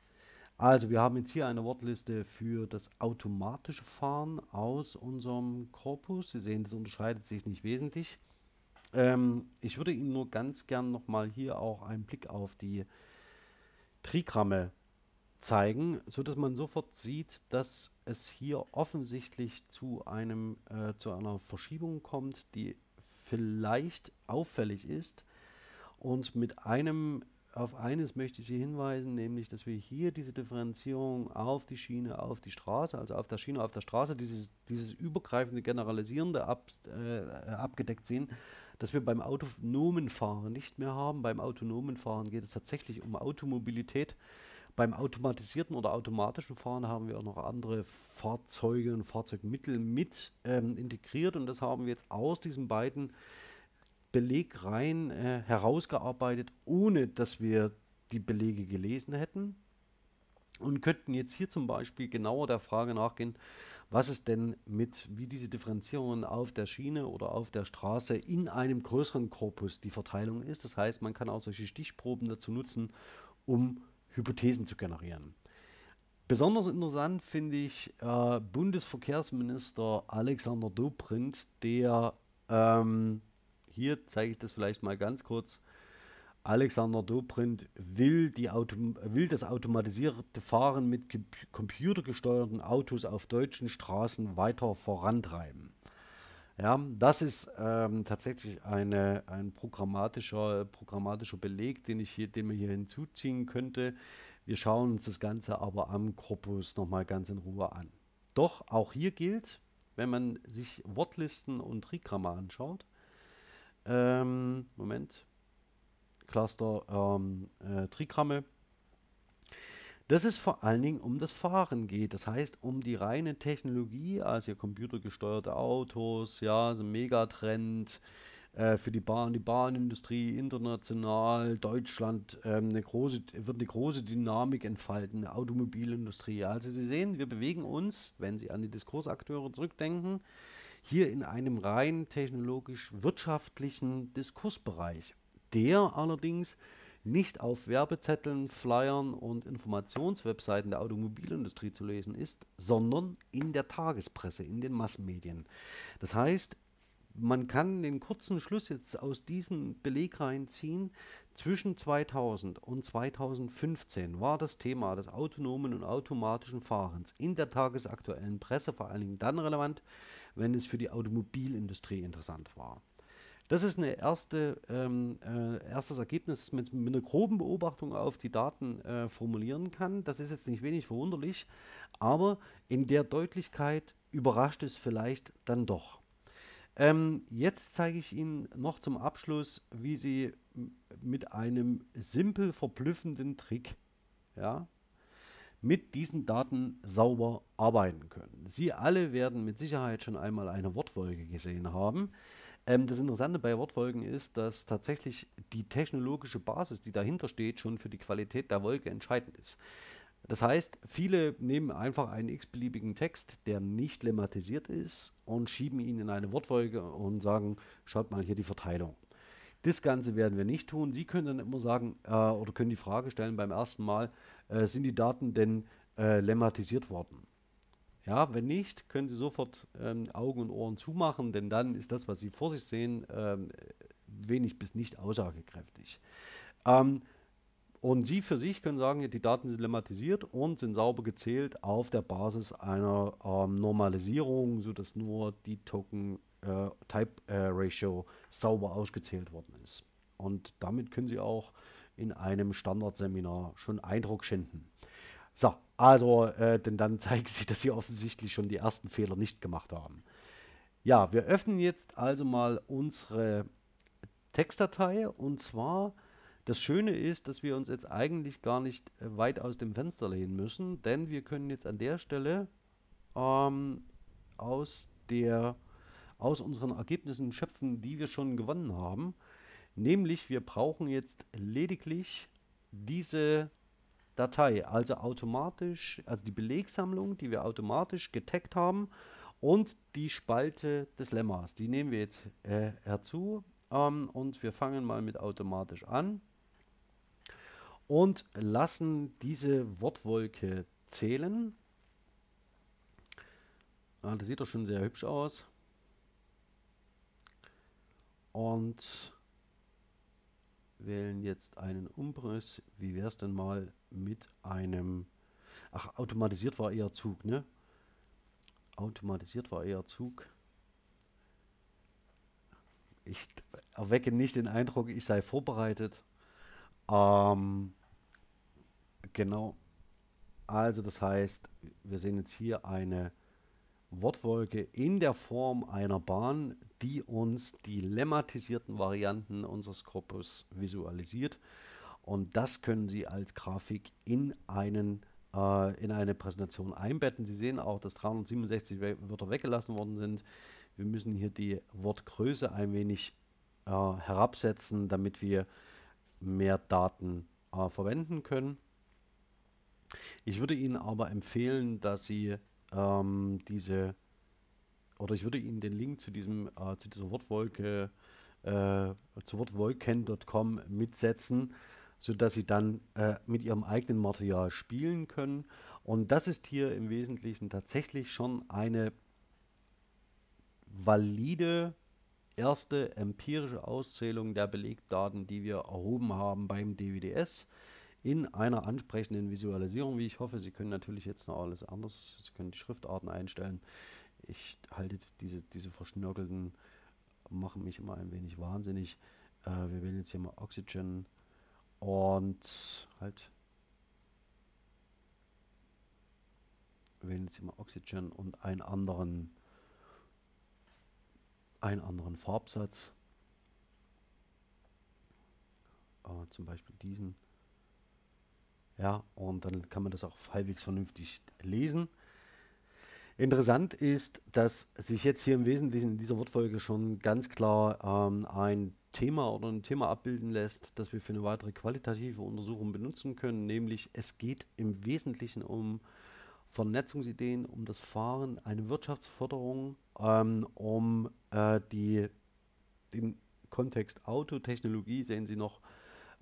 Also wir haben jetzt hier eine Wortliste für das automatische Fahren aus unserem Korpus. Sie sehen, das unterscheidet sich nicht wesentlich. Ähm, ich würde Ihnen nur ganz gern nochmal hier auch einen Blick auf die Trigramme zeigen, so dass man sofort sieht, dass es hier offensichtlich zu einem äh, zu einer Verschiebung kommt, die vielleicht auffällig ist. Und mit einem auf eines möchte ich Sie hinweisen, nämlich, dass wir hier diese Differenzierung auf die Schiene, auf die Straße, also auf der Schiene, auf der Straße, dieses, dieses übergreifende Generalisierende ab, äh, abgedeckt sehen, dass wir beim autonomen Fahren nicht mehr haben. Beim autonomen Fahren geht es tatsächlich um Automobilität. Beim automatisierten oder automatischen Fahren haben wir auch noch andere Fahrzeuge und Fahrzeugmittel mit ähm, integriert und das haben wir jetzt aus diesen beiden Belegreihen äh, herausgearbeitet, ohne dass wir die Belege gelesen hätten und könnten jetzt hier zum Beispiel genauer der Frage nachgehen, was es denn mit, wie diese Differenzierungen auf der Schiene oder auf der Straße in einem größeren Korpus die Verteilung ist. Das heißt, man kann auch solche Stichproben dazu nutzen, um Hypothesen zu generieren. Besonders interessant finde ich äh, Bundesverkehrsminister Alexander Dobrindt, der ähm, hier zeige ich das vielleicht mal ganz kurz. Alexander Dobrindt will, die Auto, will das automatisierte Fahren mit computergesteuerten Autos auf deutschen Straßen weiter vorantreiben. Ja, das ist ähm, tatsächlich eine, ein programmatischer, programmatischer Beleg, den, ich hier, den man hier hinzuziehen könnte. Wir schauen uns das Ganze aber am Korpus nochmal ganz in Ruhe an. Doch auch hier gilt, wenn man sich Wortlisten und Trigramme anschaut, ähm, Moment. Cluster ähm, äh, Trigramme. Dass es vor allen Dingen um das Fahren geht. Das heißt, um die reine Technologie, also computergesteuerte Autos, ja, so ein Megatrend äh, für die Bahn, die Bahnindustrie international, Deutschland ähm, eine große, wird eine große Dynamik entfalten, eine Automobilindustrie. Also Sie sehen, wir bewegen uns, wenn Sie an die Diskursakteure zurückdenken, hier in einem rein technologisch-wirtschaftlichen Diskursbereich, der allerdings nicht auf Werbezetteln, Flyern und Informationswebseiten der Automobilindustrie zu lesen ist, sondern in der Tagespresse, in den Massenmedien. Das heißt, man kann den kurzen Schluss jetzt aus diesen Belegreihen ziehen. Zwischen 2000 und 2015 war das Thema des autonomen und automatischen Fahrens in der tagesaktuellen Presse vor allen Dingen dann relevant, wenn es für die Automobilindustrie interessant war. Das ist ein erste, ähm, äh, erstes Ergebnis, das man mit einer groben Beobachtung auf die Daten äh, formulieren kann. Das ist jetzt nicht wenig verwunderlich, aber in der Deutlichkeit überrascht es vielleicht dann doch. Ähm, jetzt zeige ich Ihnen noch zum Abschluss, wie Sie mit einem simpel verblüffenden Trick, ja, mit diesen Daten sauber arbeiten können. Sie alle werden mit Sicherheit schon einmal eine Wortfolge gesehen haben. Ähm, das Interessante bei Wortfolgen ist, dass tatsächlich die technologische Basis, die dahinter steht, schon für die Qualität der Wolke entscheidend ist. Das heißt, viele nehmen einfach einen x-beliebigen Text, der nicht lemmatisiert ist, und schieben ihn in eine Wortfolge und sagen, schaut mal hier die Verteilung. Das Ganze werden wir nicht tun. Sie können dann immer sagen äh, oder können die Frage stellen beim ersten Mal, äh, sind die Daten denn äh, lemmatisiert worden? Ja, wenn nicht, können Sie sofort ähm, Augen und Ohren zumachen, denn dann ist das, was Sie vor sich sehen, ähm, wenig bis nicht aussagekräftig. Ähm, und Sie für sich können sagen, die Daten sind lemmatisiert und sind sauber gezählt auf der Basis einer ähm, Normalisierung, sodass nur die Token äh, Type äh, Ratio sauber ausgezählt worden ist. Und damit können Sie auch in einem Standardseminar schon Eindruck schinden. So, also, äh, denn dann zeigt sich, dass Sie offensichtlich schon die ersten Fehler nicht gemacht haben. Ja, wir öffnen jetzt also mal unsere Textdatei und zwar das Schöne ist, dass wir uns jetzt eigentlich gar nicht äh, weit aus dem Fenster lehnen müssen, denn wir können jetzt an der Stelle ähm, aus der aus unseren Ergebnissen schöpfen, die wir schon gewonnen haben. Nämlich wir brauchen jetzt lediglich diese Datei, also automatisch, also die Belegsammlung, die wir automatisch getaggt haben und die Spalte des Lemmas. Die nehmen wir jetzt äh, herzu ähm, und wir fangen mal mit automatisch an und lassen diese Wortwolke zählen. Ja, das sieht doch schon sehr hübsch aus. Und wählen jetzt einen Umriss. Wie wäre es denn mal mit einem... Ach, automatisiert war eher Zug, ne? Automatisiert war eher Zug. Ich erwecke nicht den Eindruck, ich sei vorbereitet. Ähm, genau. Also das heißt, wir sehen jetzt hier eine Wortwolke in der Form einer Bahn, die uns die lemmatisierten Varianten unseres Korpus visualisiert. Und das können Sie als Grafik in, einen, äh, in eine Präsentation einbetten. Sie sehen auch, dass 367 Wörter weggelassen worden sind. Wir müssen hier die Wortgröße ein wenig äh, herabsetzen, damit wir mehr Daten äh, verwenden können. Ich würde Ihnen aber empfehlen, dass Sie ähm, diese, oder ich würde Ihnen den Link zu diesem, äh, zu dieser Wortwolke, äh, zu wortwolken.com mitsetzen, sodass Sie dann äh, mit Ihrem eigenen Material spielen können. Und das ist hier im Wesentlichen tatsächlich schon eine valide erste empirische Auszählung der Belegdaten, die wir erhoben haben beim DWDS in einer ansprechenden Visualisierung, wie ich hoffe. Sie können natürlich jetzt noch alles anders. Sie können die Schriftarten einstellen. Ich halte diese, diese verschnörkelten, machen mich immer ein wenig wahnsinnig. Äh, wir wählen jetzt hier mal Oxygen und halt wählen jetzt hier mal Oxygen und einen anderen, einen anderen Farbsatz. Äh, zum Beispiel diesen. Ja, und dann kann man das auch halbwegs vernünftig lesen. Interessant ist, dass sich jetzt hier im Wesentlichen in dieser Wortfolge schon ganz klar ähm, ein Thema oder ein Thema abbilden lässt, das wir für eine weitere qualitative Untersuchung benutzen können, nämlich es geht im Wesentlichen um Vernetzungsideen, um das Fahren, eine Wirtschaftsförderung, ähm, um äh, die, den Kontext Autotechnologie, sehen Sie noch,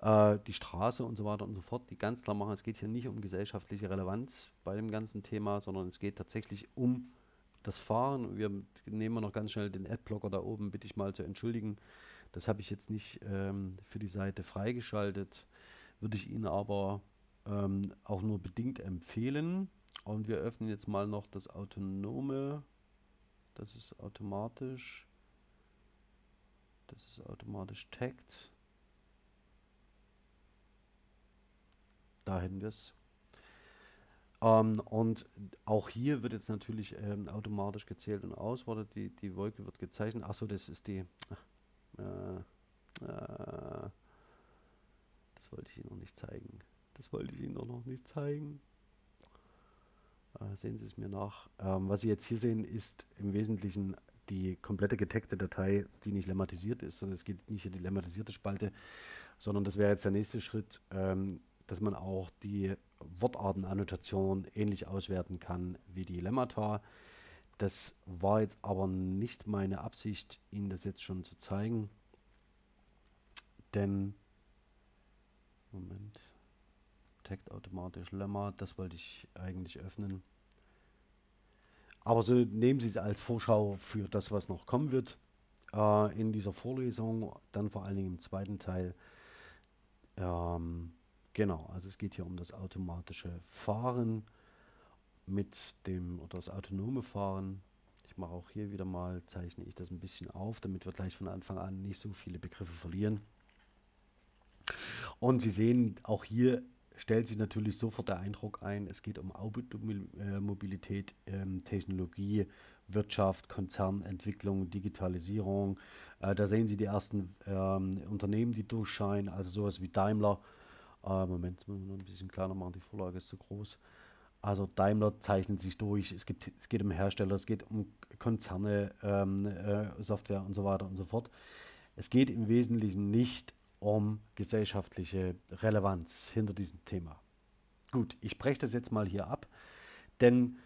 äh, die Straße und so weiter und so fort, die ganz klar machen, es geht hier nicht um gesellschaftliche Relevanz bei dem ganzen Thema, sondern es geht tatsächlich um das Fahren. Wir nehmen noch ganz schnell den Adblocker da oben, bitte ich mal zu entschuldigen. Das habe ich jetzt nicht ähm, für die Seite freigeschaltet, würde ich Ihnen aber ähm, auch nur bedingt empfehlen. Und wir öffnen jetzt mal noch das autonome. Das ist automatisch. Das ist automatisch tagged. Da hätten wir es. Ähm, und auch hier wird jetzt natürlich ähm, automatisch gezählt und aus. Warte, die, die Wolke wird gezeichnet. Achso, das ist die. Äh, äh, das wollte ich Ihnen noch nicht zeigen. Das wollte ich Ihnen auch noch nicht zeigen. Äh, sehen Sie es mir nach. Ähm, was Sie jetzt hier sehen, ist im Wesentlichen die komplette getagte Datei, die nicht lemmatisiert ist, sondern es geht nicht in die lemmatisierte Spalte, sondern das wäre jetzt der nächste Schritt. Ähm, dass man auch die Wortartenannotation ähnlich auswerten kann wie die Lemmata. Das war jetzt aber nicht meine Absicht, Ihnen das jetzt schon zu zeigen. Denn, Moment, Tagt automatisch Lemma, das wollte ich eigentlich öffnen. Aber so nehmen Sie es als Vorschau für das, was noch kommen wird äh, in dieser Vorlesung, dann vor allen Dingen im zweiten Teil. Ähm, Genau, also es geht hier um das automatische Fahren mit dem oder das autonome Fahren. Ich mache auch hier wieder mal, zeichne ich das ein bisschen auf, damit wir gleich von Anfang an nicht so viele Begriffe verlieren. Und Sie sehen, auch hier stellt sich natürlich sofort der Eindruck ein, es geht um Automobilität, ähm, Technologie, Wirtschaft, Konzernentwicklung, Digitalisierung. Äh, da sehen Sie die ersten ähm, Unternehmen, die durchscheinen, also sowas wie Daimler, äh, Moment, jetzt müssen wir noch ein bisschen kleiner machen, die Vorlage ist zu groß. Also Daimler zeichnet sich durch, es, gibt, es geht um Hersteller, es geht um Konzerne, ähm, äh, Software und so weiter und so fort. Es geht im Wesentlichen nicht um gesellschaftliche Relevanz hinter diesem Thema. Gut, ich breche das jetzt mal hier ab, denn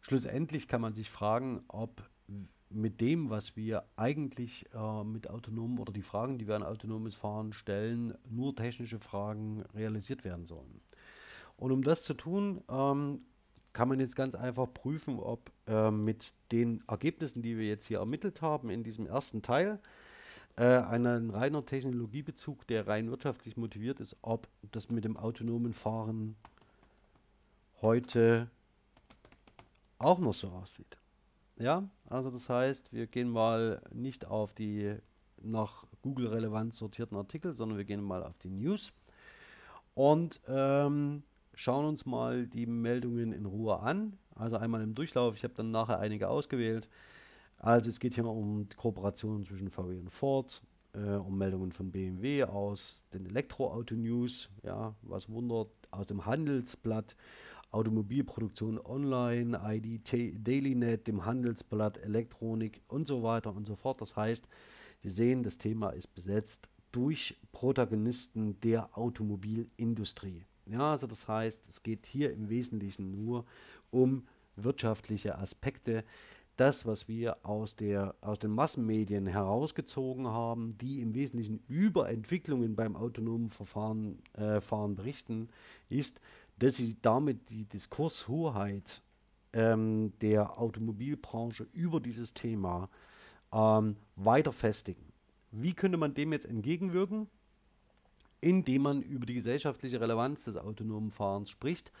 schlussendlich kann man sich fragen, ob mit dem, was wir eigentlich äh, mit autonomen oder die Fragen, die wir an autonomes Fahren stellen, nur technische Fragen realisiert werden sollen. Und um das zu tun, ähm, kann man jetzt ganz einfach prüfen, ob äh, mit den Ergebnissen, die wir jetzt hier ermittelt haben in diesem ersten Teil, äh, ein reiner Technologiebezug, der rein wirtschaftlich motiviert ist, ob das mit dem autonomen Fahren heute auch noch so aussieht. Ja, also das heißt, wir gehen mal nicht auf die nach Google relevant sortierten Artikel, sondern wir gehen mal auf die News und ähm, schauen uns mal die Meldungen in Ruhe an. Also einmal im Durchlauf. Ich habe dann nachher einige ausgewählt. Also es geht hier um Kooperationen zwischen VW und Ford, äh, um Meldungen von BMW aus den Elektroauto-News, ja, was wundert, aus dem Handelsblatt, Automobilproduktion online, ID DailyNet, dem Handelsblatt, Elektronik und so weiter und so fort. Das heißt, Sie sehen, das Thema ist besetzt durch Protagonisten der Automobilindustrie. Ja, also das heißt, es geht hier im Wesentlichen nur um wirtschaftliche Aspekte. Das, was wir aus, der, aus den Massenmedien herausgezogen haben, die im Wesentlichen über Entwicklungen beim autonomen Verfahren äh, Fahren berichten, ist, dass sie damit die Diskurshoheit ähm, der Automobilbranche über dieses Thema ähm, weiter festigen. Wie könnte man dem jetzt entgegenwirken? indem man über die gesellschaftliche Relevanz des autonomen Fahrens spricht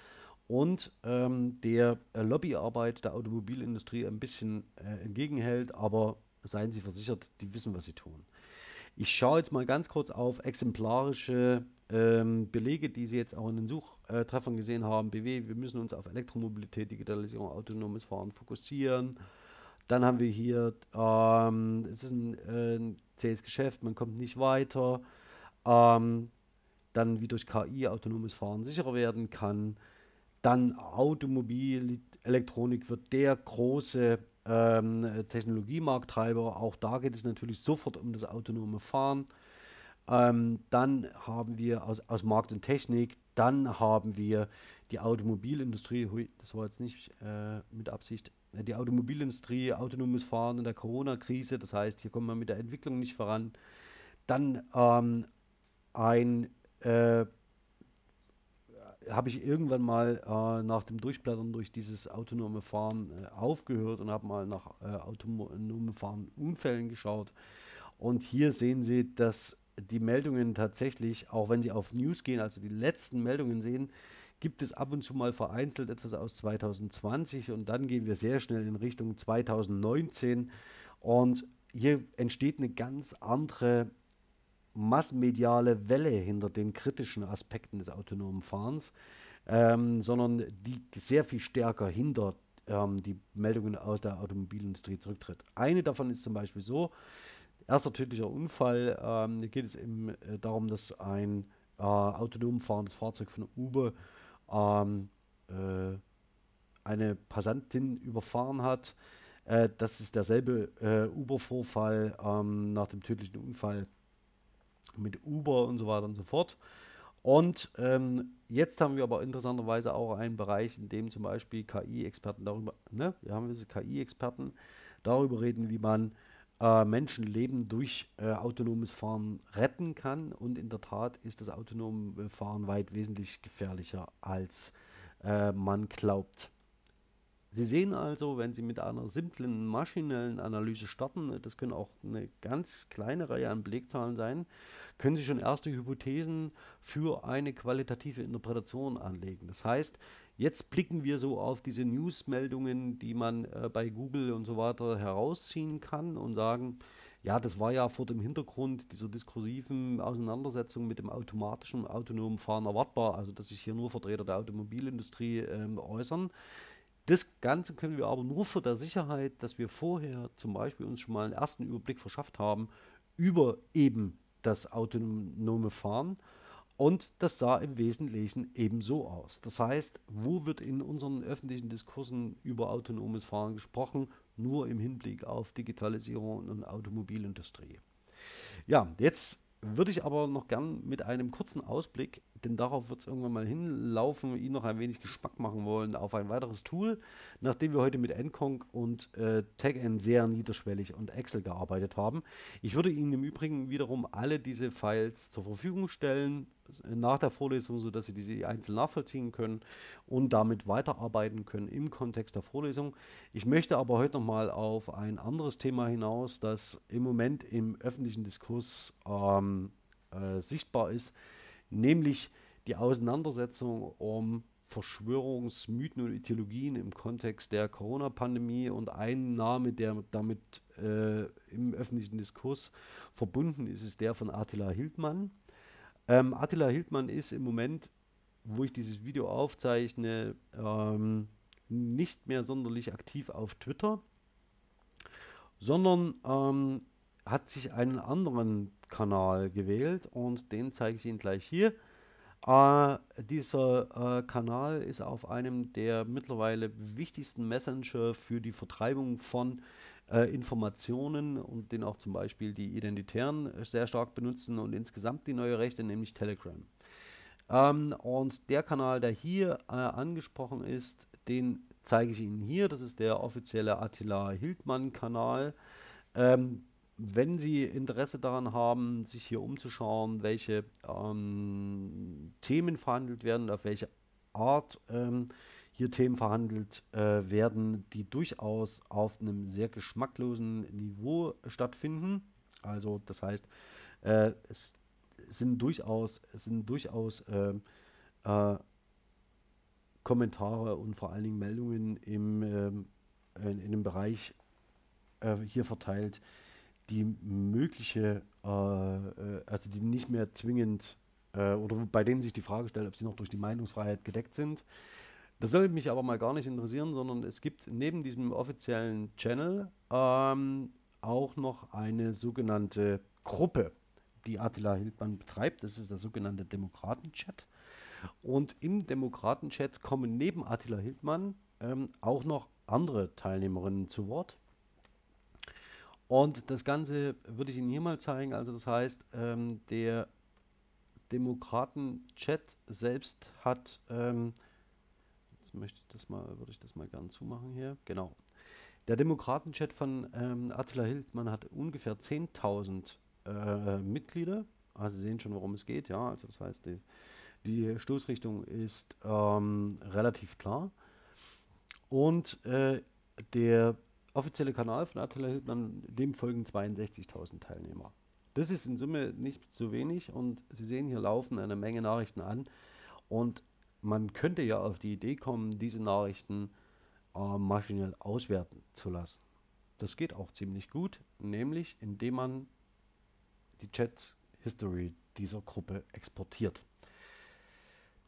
und ähm, der äh, Lobbyarbeit der Automobilindustrie ein bisschen äh, entgegenhält, aber seien Sie versichert, die wissen, was sie tun. Ich schaue jetzt mal ganz kurz auf exemplarische ähm, Belege, die Sie jetzt auch in den Suchtreffern gesehen haben. BW, wir müssen uns auf Elektromobilität, Digitalisierung, autonomes Fahren fokussieren. Dann haben wir hier, ähm, es ist ein, äh, ein zähes Geschäft, man kommt nicht weiter. Ähm, dann wie durch KI autonomes Fahren sicherer werden kann. Dann Automobilelektronik wird der große ähm, Technologiemarkttreiber. Auch da geht es natürlich sofort um das autonome Fahren. Ähm, dann haben wir aus, aus Markt und Technik, dann haben wir die Automobilindustrie, hui, das war jetzt nicht äh, mit Absicht, die Automobilindustrie, autonomes Fahren in der Corona-Krise, das heißt, hier kommen wir mit der Entwicklung nicht voran. Dann ähm, ein äh, habe ich irgendwann mal äh, nach dem Durchblättern durch dieses autonome Fahren äh, aufgehört und habe mal nach äh, autonomen Fahren Unfällen geschaut. Und hier sehen Sie, dass die Meldungen tatsächlich, auch wenn Sie auf News gehen, also die letzten Meldungen sehen, gibt es ab und zu mal vereinzelt etwas aus 2020 und dann gehen wir sehr schnell in Richtung 2019 und hier entsteht eine ganz andere massenmediale Welle hinter den kritischen Aspekten des autonomen Fahrens, ähm, sondern die sehr viel stärker hinter ähm, die Meldungen aus der Automobilindustrie zurücktritt. Eine davon ist zum Beispiel so, erster tödlicher Unfall, ähm, hier geht es eben äh, darum, dass ein äh, autonom fahrendes Fahrzeug von Uber ähm, äh, eine Passantin überfahren hat. Äh, das ist derselbe äh, Uber-Vorfall ähm, nach dem tödlichen Unfall mit Uber und so weiter und so fort. Und ähm, jetzt haben wir aber interessanterweise auch einen Bereich, in dem zum Beispiel KI-Experten darüber, ne, wir haben diese KI-Experten darüber reden, wie man äh, Menschenleben durch äh, autonomes Fahren retten kann. Und in der Tat ist das autonome Fahren weit wesentlich gefährlicher, als äh, man glaubt. Sie sehen also, wenn Sie mit einer simplen maschinellen Analyse starten, das können auch eine ganz kleine Reihe an Belegzahlen sein, können Sie schon erste Hypothesen für eine qualitative Interpretation anlegen. Das heißt, jetzt blicken wir so auf diese Newsmeldungen, die man äh, bei Google und so weiter herausziehen kann und sagen, ja, das war ja vor dem Hintergrund dieser diskursiven Auseinandersetzung mit dem automatischen, autonomen Fahren erwartbar, also dass sich hier nur Vertreter der Automobilindustrie äh, äußern. Das Ganze können wir aber nur für der Sicherheit, dass wir vorher zum Beispiel uns schon mal einen ersten Überblick verschafft haben über eben das autonome Fahren. Und das sah im Wesentlichen ebenso aus. Das heißt, wo wird in unseren öffentlichen Diskursen über autonomes Fahren gesprochen? Nur im Hinblick auf Digitalisierung und Automobilindustrie. Ja, jetzt würde ich aber noch gern mit einem kurzen Ausblick denn darauf wird es irgendwann mal hinlaufen, Ihnen noch ein wenig Geschmack machen wollen auf ein weiteres Tool, nachdem wir heute mit Encong und äh, TagN sehr niederschwellig und Excel gearbeitet haben. Ich würde Ihnen im Übrigen wiederum alle diese Files zur Verfügung stellen nach der Vorlesung, sodass Sie diese einzeln nachvollziehen können und damit weiterarbeiten können im Kontext der Vorlesung. Ich möchte aber heute nochmal auf ein anderes Thema hinaus, das im Moment im öffentlichen Diskurs ähm, äh, sichtbar ist, nämlich die Auseinandersetzung um Verschwörungsmythen und Ideologien im Kontext der Corona-Pandemie und ein Name, der damit äh, im öffentlichen Diskurs verbunden ist, ist der von Attila Hildmann. Ähm, Attila Hildmann ist im Moment, wo ich dieses Video aufzeichne, ähm, nicht mehr sonderlich aktiv auf Twitter, sondern ähm, hat sich einen anderen Kanal gewählt und den zeige ich Ihnen gleich hier. Äh, dieser äh, Kanal ist auf einem der mittlerweile wichtigsten Messenger für die Vertreibung von äh, Informationen und den auch zum Beispiel die Identitären sehr stark benutzen und insgesamt die neue Rechte, nämlich Telegram. Ähm, und der Kanal, der hier äh, angesprochen ist, den zeige ich Ihnen hier. Das ist der offizielle Attila Hildmann-Kanal. Ähm, wenn Sie Interesse daran haben, sich hier umzuschauen, welche ähm, Themen verhandelt werden, auf welche Art ähm, hier Themen verhandelt äh, werden, die durchaus auf einem sehr geschmacklosen Niveau stattfinden. Also das heißt, äh, es sind durchaus, es sind durchaus äh, äh Kommentare und vor allen Dingen Meldungen im, ähm, in, in dem Bereich äh, hier verteilt, die mögliche, äh, äh, also die nicht mehr zwingend äh, oder bei denen sich die Frage stellt, ob sie noch durch die Meinungsfreiheit gedeckt sind. Das sollte mich aber mal gar nicht interessieren, sondern es gibt neben diesem offiziellen Channel ähm, auch noch eine sogenannte Gruppe, die Attila Hildmann betreibt. Das ist der sogenannte Demokratenchat. Und im Demokratenchat kommen neben Attila Hildmann ähm, auch noch andere Teilnehmerinnen zu Wort. Und das Ganze würde ich Ihnen hier mal zeigen. Also das heißt, ähm, der Demokraten-Chat selbst hat, ähm, jetzt möchte ich das mal, würde ich das mal gerne zumachen hier. Genau. Der Demokraten-Chat von ähm, Attila Hildmann hat ungefähr 10.000 äh, Mitglieder. Also Sie sehen schon, worum es geht. Ja, also das heißt, die, die Stoßrichtung ist ähm, relativ klar. Und äh, der offizielle Kanal von Attila Hildmann, dem folgen 62.000 Teilnehmer. Das ist in Summe nicht so wenig und Sie sehen, hier laufen eine Menge Nachrichten an und man könnte ja auf die Idee kommen, diese Nachrichten äh, maschinell auswerten zu lassen. Das geht auch ziemlich gut, nämlich indem man die Chat History dieser Gruppe exportiert.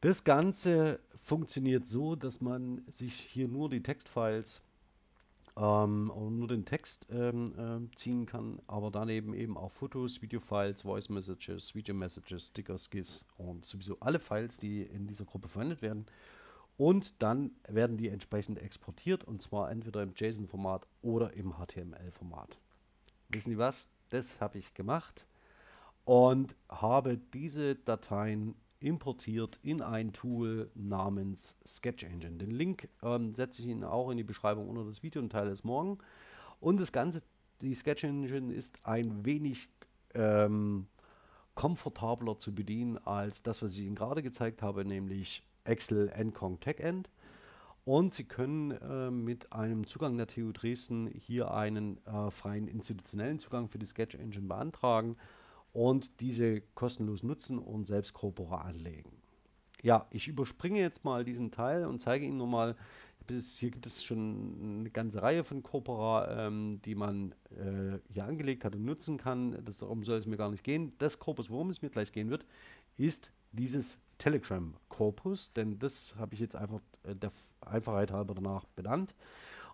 Das Ganze funktioniert so, dass man sich hier nur die Textfiles ähm, nur den Text ähm, äh, ziehen kann, aber daneben eben auch Fotos, Videofiles, Voice Messages, Video Messages, Stickers, GIFs und sowieso alle Files, die in dieser Gruppe verwendet werden. Und dann werden die entsprechend exportiert und zwar entweder im JSON-Format oder im HTML-Format. Wissen Sie was? Das habe ich gemacht und habe diese Dateien importiert in ein Tool namens Sketch Engine. Den Link ähm, setze ich Ihnen auch in die Beschreibung unter das Video und teile es morgen. Und das Ganze, die Sketch Engine ist ein wenig ähm, komfortabler zu bedienen als das, was ich Ihnen gerade gezeigt habe, nämlich Excel Encong TechEnd. Und Sie können äh, mit einem Zugang der TU Dresden hier einen äh, freien institutionellen Zugang für die Sketch Engine beantragen und diese kostenlos nutzen und selbst Corpora anlegen. Ja, ich überspringe jetzt mal diesen Teil und zeige Ihnen nochmal, hier gibt es schon eine ganze Reihe von Corpora, ähm, die man äh, hier angelegt hat und nutzen kann. Das, darum soll es mir gar nicht gehen. Das Corpus, worum es mir gleich gehen wird, ist dieses Telegram Corpus, denn das habe ich jetzt einfach äh, der Einfachheit halber danach benannt.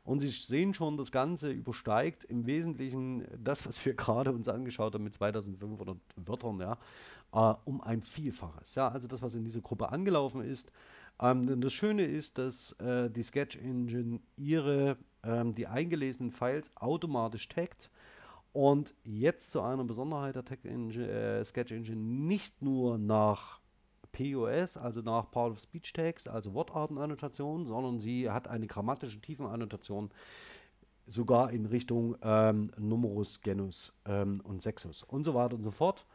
Und Sie sehen schon, das Ganze übersteigt im Wesentlichen das, was wir gerade uns angeschaut haben mit 2500 Wörtern, ja, äh, um ein Vielfaches. Ja, also das, was in dieser Gruppe angelaufen ist. Ähm, das Schöne ist, dass äh, die Sketch Engine ihre, ähm, die eingelesenen Files automatisch taggt. Und jetzt zu einer Besonderheit der Engine, äh, Sketch Engine nicht nur nach POS, also nach Part of Speech Tags, also Wortartenannotation, sondern sie hat eine grammatische Tiefenannotation sogar in Richtung ähm, Numerus, Genus ähm, und Sexus und so weiter und so fort.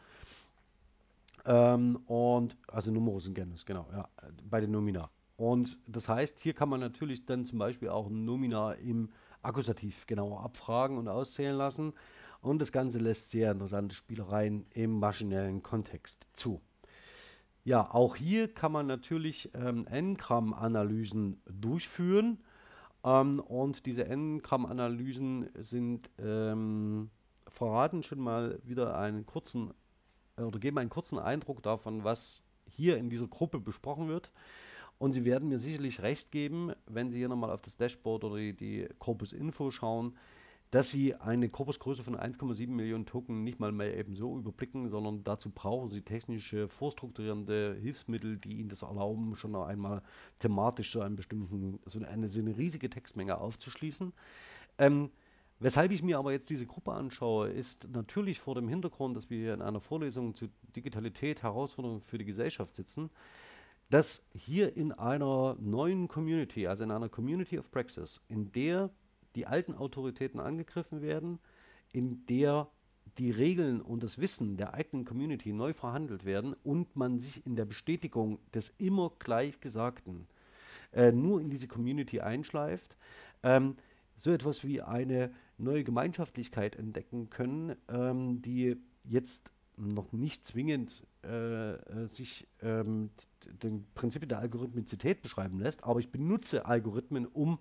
Ähm, und also Numerus und Genus, genau, ja, bei den Nomina. Und das heißt, hier kann man natürlich dann zum Beispiel auch ein Nomina im Akkusativ genauer abfragen und auszählen lassen. Und das Ganze lässt sehr interessante Spielereien im maschinellen Kontext zu. Ja, auch hier kann man natürlich ähm, N-Gramm-Analysen durchführen. Ähm, und diese N-Gramm-Analysen sind ähm, verraten schon mal wieder einen kurzen äh, oder geben einen kurzen Eindruck davon, was hier in dieser Gruppe besprochen wird. Und Sie werden mir sicherlich recht geben, wenn Sie hier nochmal auf das Dashboard oder die, die Corpus Info schauen, dass Sie eine Korpusgröße von 1,7 Millionen Token nicht mal mehr eben so überblicken, sondern dazu brauchen Sie technische, vorstrukturierende Hilfsmittel, die Ihnen das erlauben, schon einmal thematisch so, einen bestimmten, so eine, so eine riesige Textmenge aufzuschließen. Ähm, weshalb ich mir aber jetzt diese Gruppe anschaue, ist natürlich vor dem Hintergrund, dass wir hier in einer Vorlesung zu Digitalität, Herausforderungen für die Gesellschaft sitzen, dass hier in einer neuen Community, also in einer Community of Praxis, in der die alten Autoritäten angegriffen werden, in der die Regeln und das Wissen der eigenen Community neu verhandelt werden und man sich in der Bestätigung des immer Gleichgesagten äh, nur in diese Community einschleift, ähm, so etwas wie eine neue Gemeinschaftlichkeit entdecken können, ähm, die jetzt noch nicht zwingend äh, äh sich ähm, den Prinzipien der Algorithmizität beschreiben lässt, aber ich benutze Algorithmen, um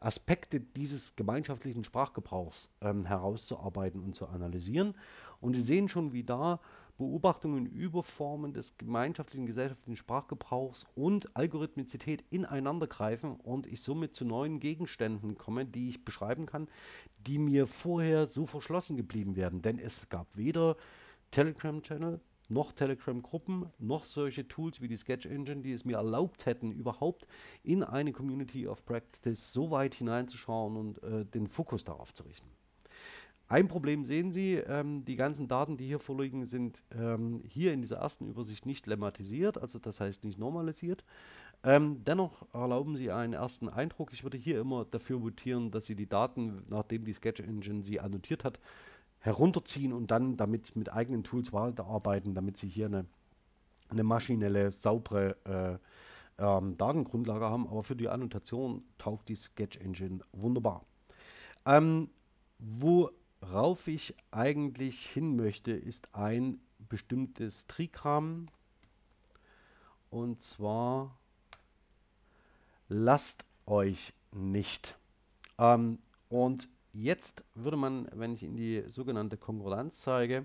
Aspekte dieses gemeinschaftlichen Sprachgebrauchs ähm, herauszuarbeiten und zu analysieren. Und Sie sehen schon, wie da Beobachtungen über Formen des gemeinschaftlichen gesellschaftlichen Sprachgebrauchs und Algorithmizität ineinander greifen und ich somit zu neuen Gegenständen komme, die ich beschreiben kann, die mir vorher so verschlossen geblieben wären. Denn es gab weder Telegram-Channel, noch Telegram-Gruppen, noch solche Tools wie die Sketch Engine, die es mir erlaubt hätten, überhaupt in eine Community of Practice so weit hineinzuschauen und äh, den Fokus darauf zu richten. Ein Problem sehen Sie, ähm, die ganzen Daten, die hier vorliegen, sind ähm, hier in dieser ersten Übersicht nicht lemmatisiert, also das heißt nicht normalisiert. Ähm, dennoch erlauben sie einen ersten Eindruck. Ich würde hier immer dafür votieren, dass Sie die Daten, nachdem die Sketch Engine sie annotiert hat, herunterziehen und dann damit mit eigenen Tools weiterarbeiten, damit sie hier eine, eine maschinelle, saubere äh, ähm, Datengrundlage haben. Aber für die Annotation taugt die Sketch Engine wunderbar. Ähm, worauf ich eigentlich hin möchte, ist ein bestimmtes Trigramm. Und zwar lasst euch nicht. Ähm, und Jetzt würde man, wenn ich in die sogenannte Konkordanz zeige,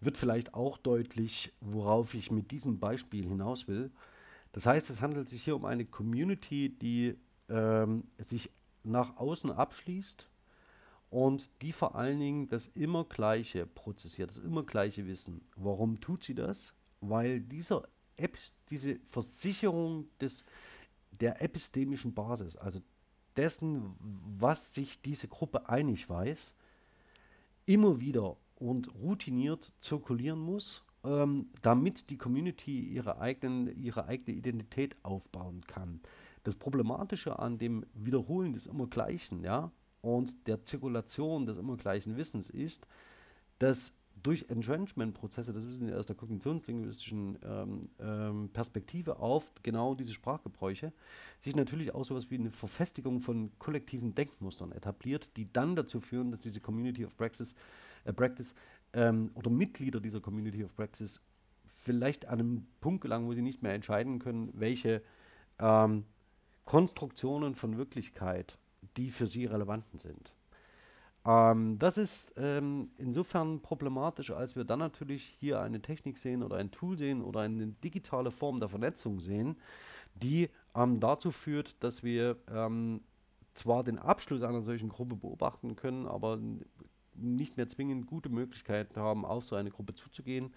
wird vielleicht auch deutlich, worauf ich mit diesem Beispiel hinaus will. Das heißt, es handelt sich hier um eine Community, die ähm, sich nach außen abschließt und die vor allen Dingen das immer gleiche prozessiert, das immer gleiche Wissen. Warum tut sie das? Weil dieser diese Versicherung des, der epistemischen Basis, also dessen, was sich diese Gruppe einig weiß, immer wieder und routiniert zirkulieren muss, ähm, damit die Community ihre, eigenen, ihre eigene Identität aufbauen kann. Das Problematische an dem Wiederholen des Immergleichen ja, und der Zirkulation des Immergleichen Wissens ist, dass durch Entrenchment-Prozesse, das wissen wir aus der kognitionslinguistischen ähm, ähm, Perspektive auf genau diese Sprachgebräuche, sich natürlich auch sowas wie eine Verfestigung von kollektiven Denkmustern etabliert, die dann dazu führen, dass diese Community of Praxis, äh, Practice ähm, oder Mitglieder dieser Community of Praxis vielleicht an einem Punkt gelangen, wo sie nicht mehr entscheiden können, welche ähm, Konstruktionen von Wirklichkeit die für sie relevanten sind. Ähm, das ist ähm, insofern problematisch, als wir dann natürlich hier eine Technik sehen oder ein Tool sehen oder eine digitale Form der Vernetzung sehen, die ähm, dazu führt, dass wir ähm, zwar den Abschluss einer solchen Gruppe beobachten können, aber nicht mehr zwingend gute Möglichkeiten haben, auf so eine Gruppe zuzugehen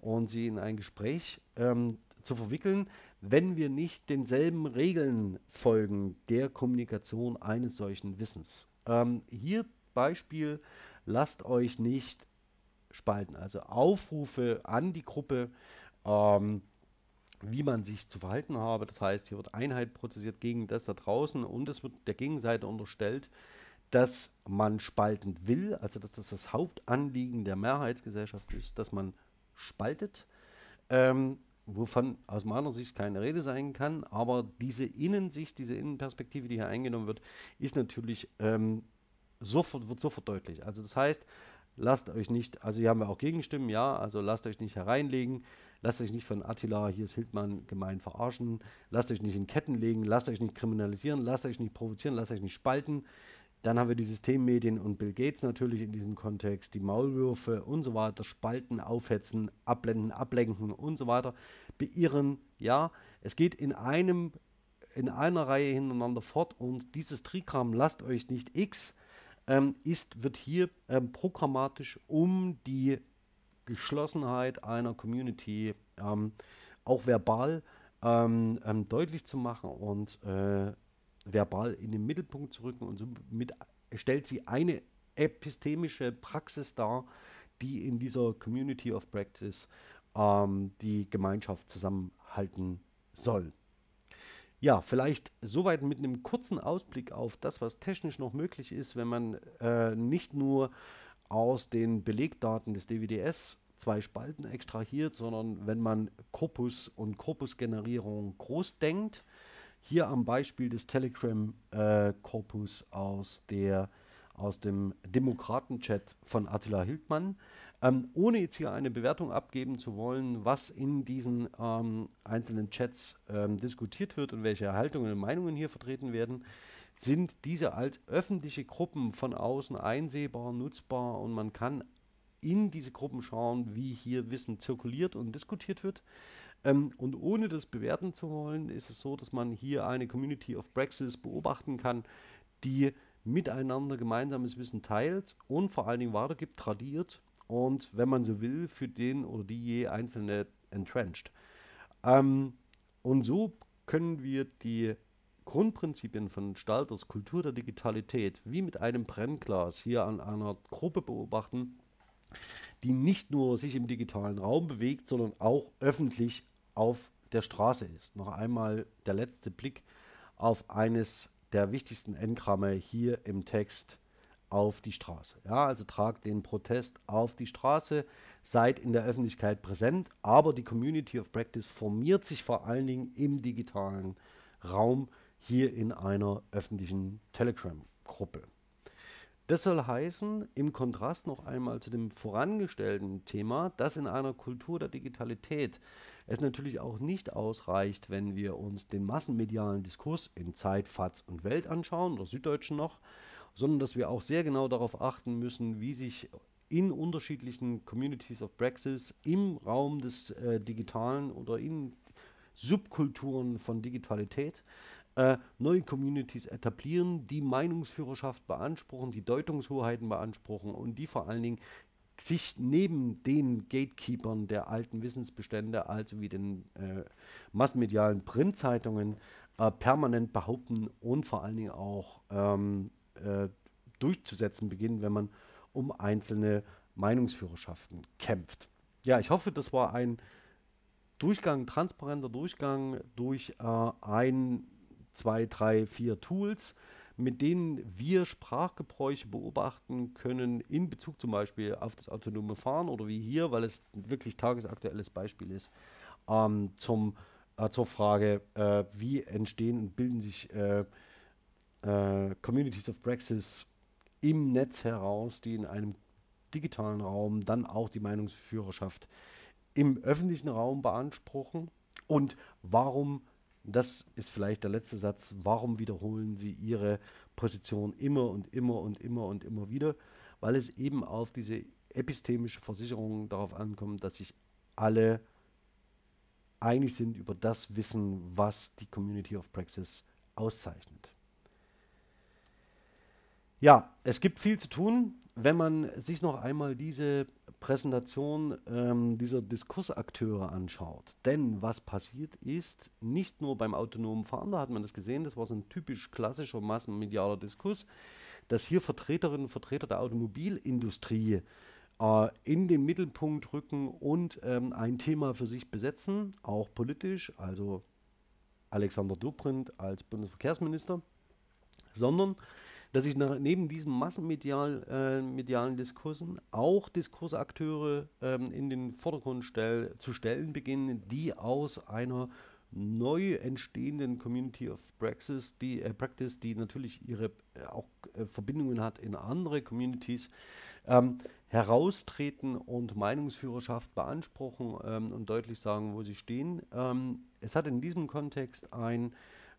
und sie in ein Gespräch ähm, zu verwickeln, wenn wir nicht denselben Regeln folgen der Kommunikation eines solchen Wissens. Ähm, hier Beispiel, lasst euch nicht spalten. Also Aufrufe an die Gruppe ähm, wie man sich zu verhalten habe. Das heißt, hier wird Einheit prozessiert gegen das da draußen und es wird der Gegenseite unterstellt, dass man spalten will, also dass das das Hauptanliegen der Mehrheitsgesellschaft ist, dass man spaltet, ähm, wovon aus meiner Sicht keine Rede sein kann, aber diese Innensicht, diese Innenperspektive, die hier eingenommen wird, ist natürlich ähm, sofort, wird sofort deutlich. Also das heißt, lasst euch nicht, also hier haben wir auch Gegenstimmen, ja, also lasst euch nicht hereinlegen, lasst euch nicht von Attila, hier ist Hildmann, gemein verarschen, lasst euch nicht in Ketten legen, lasst euch nicht kriminalisieren, lasst euch nicht provozieren, lasst euch nicht spalten. Dann haben wir die Systemmedien und Bill Gates natürlich in diesem Kontext, die Maulwürfe und so weiter, spalten, aufhetzen, abblenden, ablenken und so weiter, beirren. Ja, es geht in einem in einer Reihe hintereinander fort und dieses Trigramm lasst euch nicht X ähm, ist, wird hier ähm, programmatisch um die Geschlossenheit einer Community ähm, auch verbal ähm, ähm, deutlich zu machen und äh, verbal in den Mittelpunkt zu rücken und somit stellt sie eine epistemische Praxis dar, die in dieser Community of Practice ähm, die Gemeinschaft zusammenhalten soll. Ja, vielleicht soweit mit einem kurzen Ausblick auf das, was technisch noch möglich ist, wenn man äh, nicht nur aus den Belegdaten des DWDS zwei Spalten extrahiert, sondern wenn man Korpus und Korpusgenerierung groß denkt. Hier am Beispiel des Telegram-Korpus äh, aus, aus dem Demokraten-Chat von Attila Hildmann. Ähm, ohne jetzt hier eine Bewertung abgeben zu wollen, was in diesen ähm, einzelnen Chats ähm, diskutiert wird und welche Haltungen und Meinungen hier vertreten werden, sind diese als öffentliche Gruppen von außen einsehbar, nutzbar und man kann in diese Gruppen schauen, wie hier Wissen zirkuliert und diskutiert wird. Ähm, und ohne das bewerten zu wollen, ist es so, dass man hier eine Community of Praxis beobachten kann, die miteinander gemeinsames Wissen teilt und vor allen Dingen weitergibt, tradiert und, wenn man so will, für den oder die je einzelne entrenched. Ähm, und so können wir die Grundprinzipien von Stalters Kultur der Digitalität wie mit einem Brennglas hier an einer Gruppe beobachten, die nicht nur sich im digitalen Raum bewegt, sondern auch öffentlich auf der Straße ist. Noch einmal der letzte Blick auf eines der wichtigsten Engramme hier im Text auf die Straße. Ja, also tragt den Protest auf die Straße, seid in der Öffentlichkeit präsent, aber die Community of Practice formiert sich vor allen Dingen im digitalen Raum hier in einer öffentlichen Telegram-Gruppe. Das soll heißen, im Kontrast noch einmal zu dem vorangestellten Thema, dass in einer Kultur der Digitalität es natürlich auch nicht ausreicht, wenn wir uns den massenmedialen Diskurs in Zeit, FATS und Welt anschauen, oder Süddeutschen noch, sondern dass wir auch sehr genau darauf achten müssen, wie sich in unterschiedlichen Communities of Praxis im Raum des äh, Digitalen oder in Subkulturen von Digitalität äh, neue Communities etablieren, die Meinungsführerschaft beanspruchen, die Deutungshoheiten beanspruchen und die vor allen Dingen sich neben den Gatekeepern der alten Wissensbestände, also wie den äh, massenmedialen Printzeitungen, äh, permanent behaupten und vor allen Dingen auch ähm, äh, durchzusetzen beginnen, wenn man um einzelne Meinungsführerschaften kämpft. Ja, ich hoffe, das war ein Durchgang, transparenter Durchgang durch äh, ein, zwei, drei, vier Tools, mit denen wir Sprachgebräuche beobachten können in Bezug zum Beispiel auf das autonome Fahren oder wie hier, weil es wirklich tagesaktuelles Beispiel ist, ähm, zum, äh, zur Frage, äh, wie entstehen und bilden sich äh, äh, Communities of Praxis im Netz heraus, die in einem digitalen Raum dann auch die Meinungsführerschaft im öffentlichen Raum beanspruchen. Und warum, das ist vielleicht der letzte Satz, warum wiederholen sie ihre Position immer und immer und immer und immer wieder? Weil es eben auf diese epistemische Versicherung darauf ankommt, dass sich alle einig sind über das Wissen, was die Community of Praxis auszeichnet. Ja, es gibt viel zu tun. Wenn man sich noch einmal diese Präsentation ähm, dieser Diskursakteure anschaut. Denn was passiert ist, nicht nur beim autonomen Fahren, da hat man das gesehen, das war so ein typisch klassischer massenmedialer Diskurs, dass hier Vertreterinnen und Vertreter der Automobilindustrie äh, in den Mittelpunkt rücken und ähm, ein Thema für sich besetzen, auch politisch, also Alexander Dobrindt als Bundesverkehrsminister, sondern dass sich neben diesen massenmedialen äh, medialen Diskursen auch Diskursakteure ähm, in den Vordergrund stell, zu stellen beginnen, die aus einer neu entstehenden Community of Praxis, die, äh, Practice, die natürlich ihre äh, auch äh, Verbindungen hat in andere Communities, ähm, heraustreten und Meinungsführerschaft beanspruchen ähm, und deutlich sagen, wo sie stehen. Ähm, es hat in diesem Kontext ein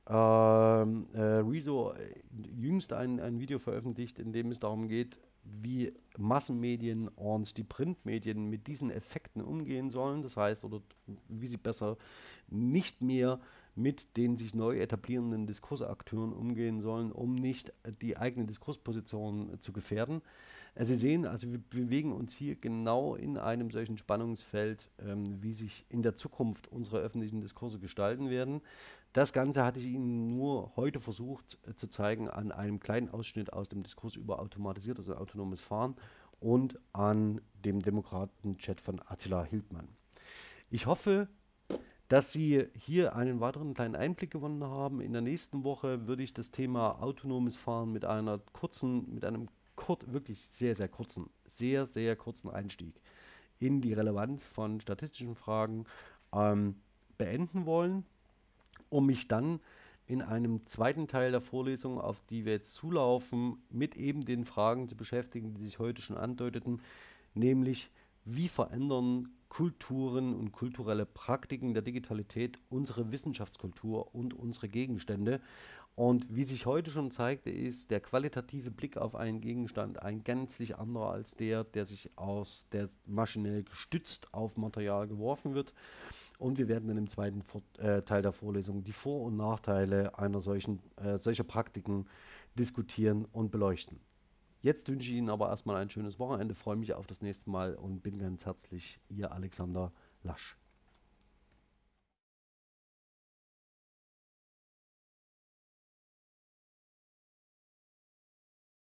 ähm, äh, Rezo äh, jüngst ein, ein Video veröffentlicht, in dem es darum geht, wie Massenmedien und die Printmedien mit diesen Effekten umgehen sollen. Das heißt, oder wie sie besser nicht mehr mit den sich neu etablierenden Diskursakteuren umgehen sollen, um nicht die eigene Diskursposition zu gefährden. Also Sie sehen, also wir bewegen uns hier genau in einem solchen Spannungsfeld, ähm, wie sich in der Zukunft unsere öffentlichen Diskurse gestalten werden. Das Ganze hatte ich Ihnen nur heute versucht äh, zu zeigen an einem kleinen Ausschnitt aus dem Diskurs über automatisiertes und autonomes Fahren und an dem Demokraten-Chat von Attila Hildmann. Ich hoffe, dass Sie hier einen weiteren kleinen Einblick gewonnen haben. In der nächsten Woche würde ich das Thema autonomes Fahren mit einer kurzen, mit einem kurz, wirklich sehr, sehr kurzen, sehr, sehr kurzen Einstieg in die Relevanz von statistischen Fragen ähm, beenden wollen, um mich dann in einem zweiten Teil der Vorlesung, auf die wir jetzt zulaufen, mit eben den Fragen zu beschäftigen, die sich heute schon andeuteten, nämlich wie verändern Kulturen und kulturelle Praktiken der Digitalität unsere Wissenschaftskultur und unsere Gegenstände und wie sich heute schon zeigte, ist der qualitative Blick auf einen Gegenstand ein gänzlich anderer als der, der sich aus der maschinell gestützt auf Material geworfen wird. Und wir werden dann im zweiten äh, Teil der Vorlesung die Vor- und Nachteile einer solchen, äh, solcher Praktiken diskutieren und beleuchten. Jetzt wünsche ich Ihnen aber erstmal ein schönes Wochenende, freue mich auf das nächste Mal und bin ganz herzlich Ihr Alexander Lasch.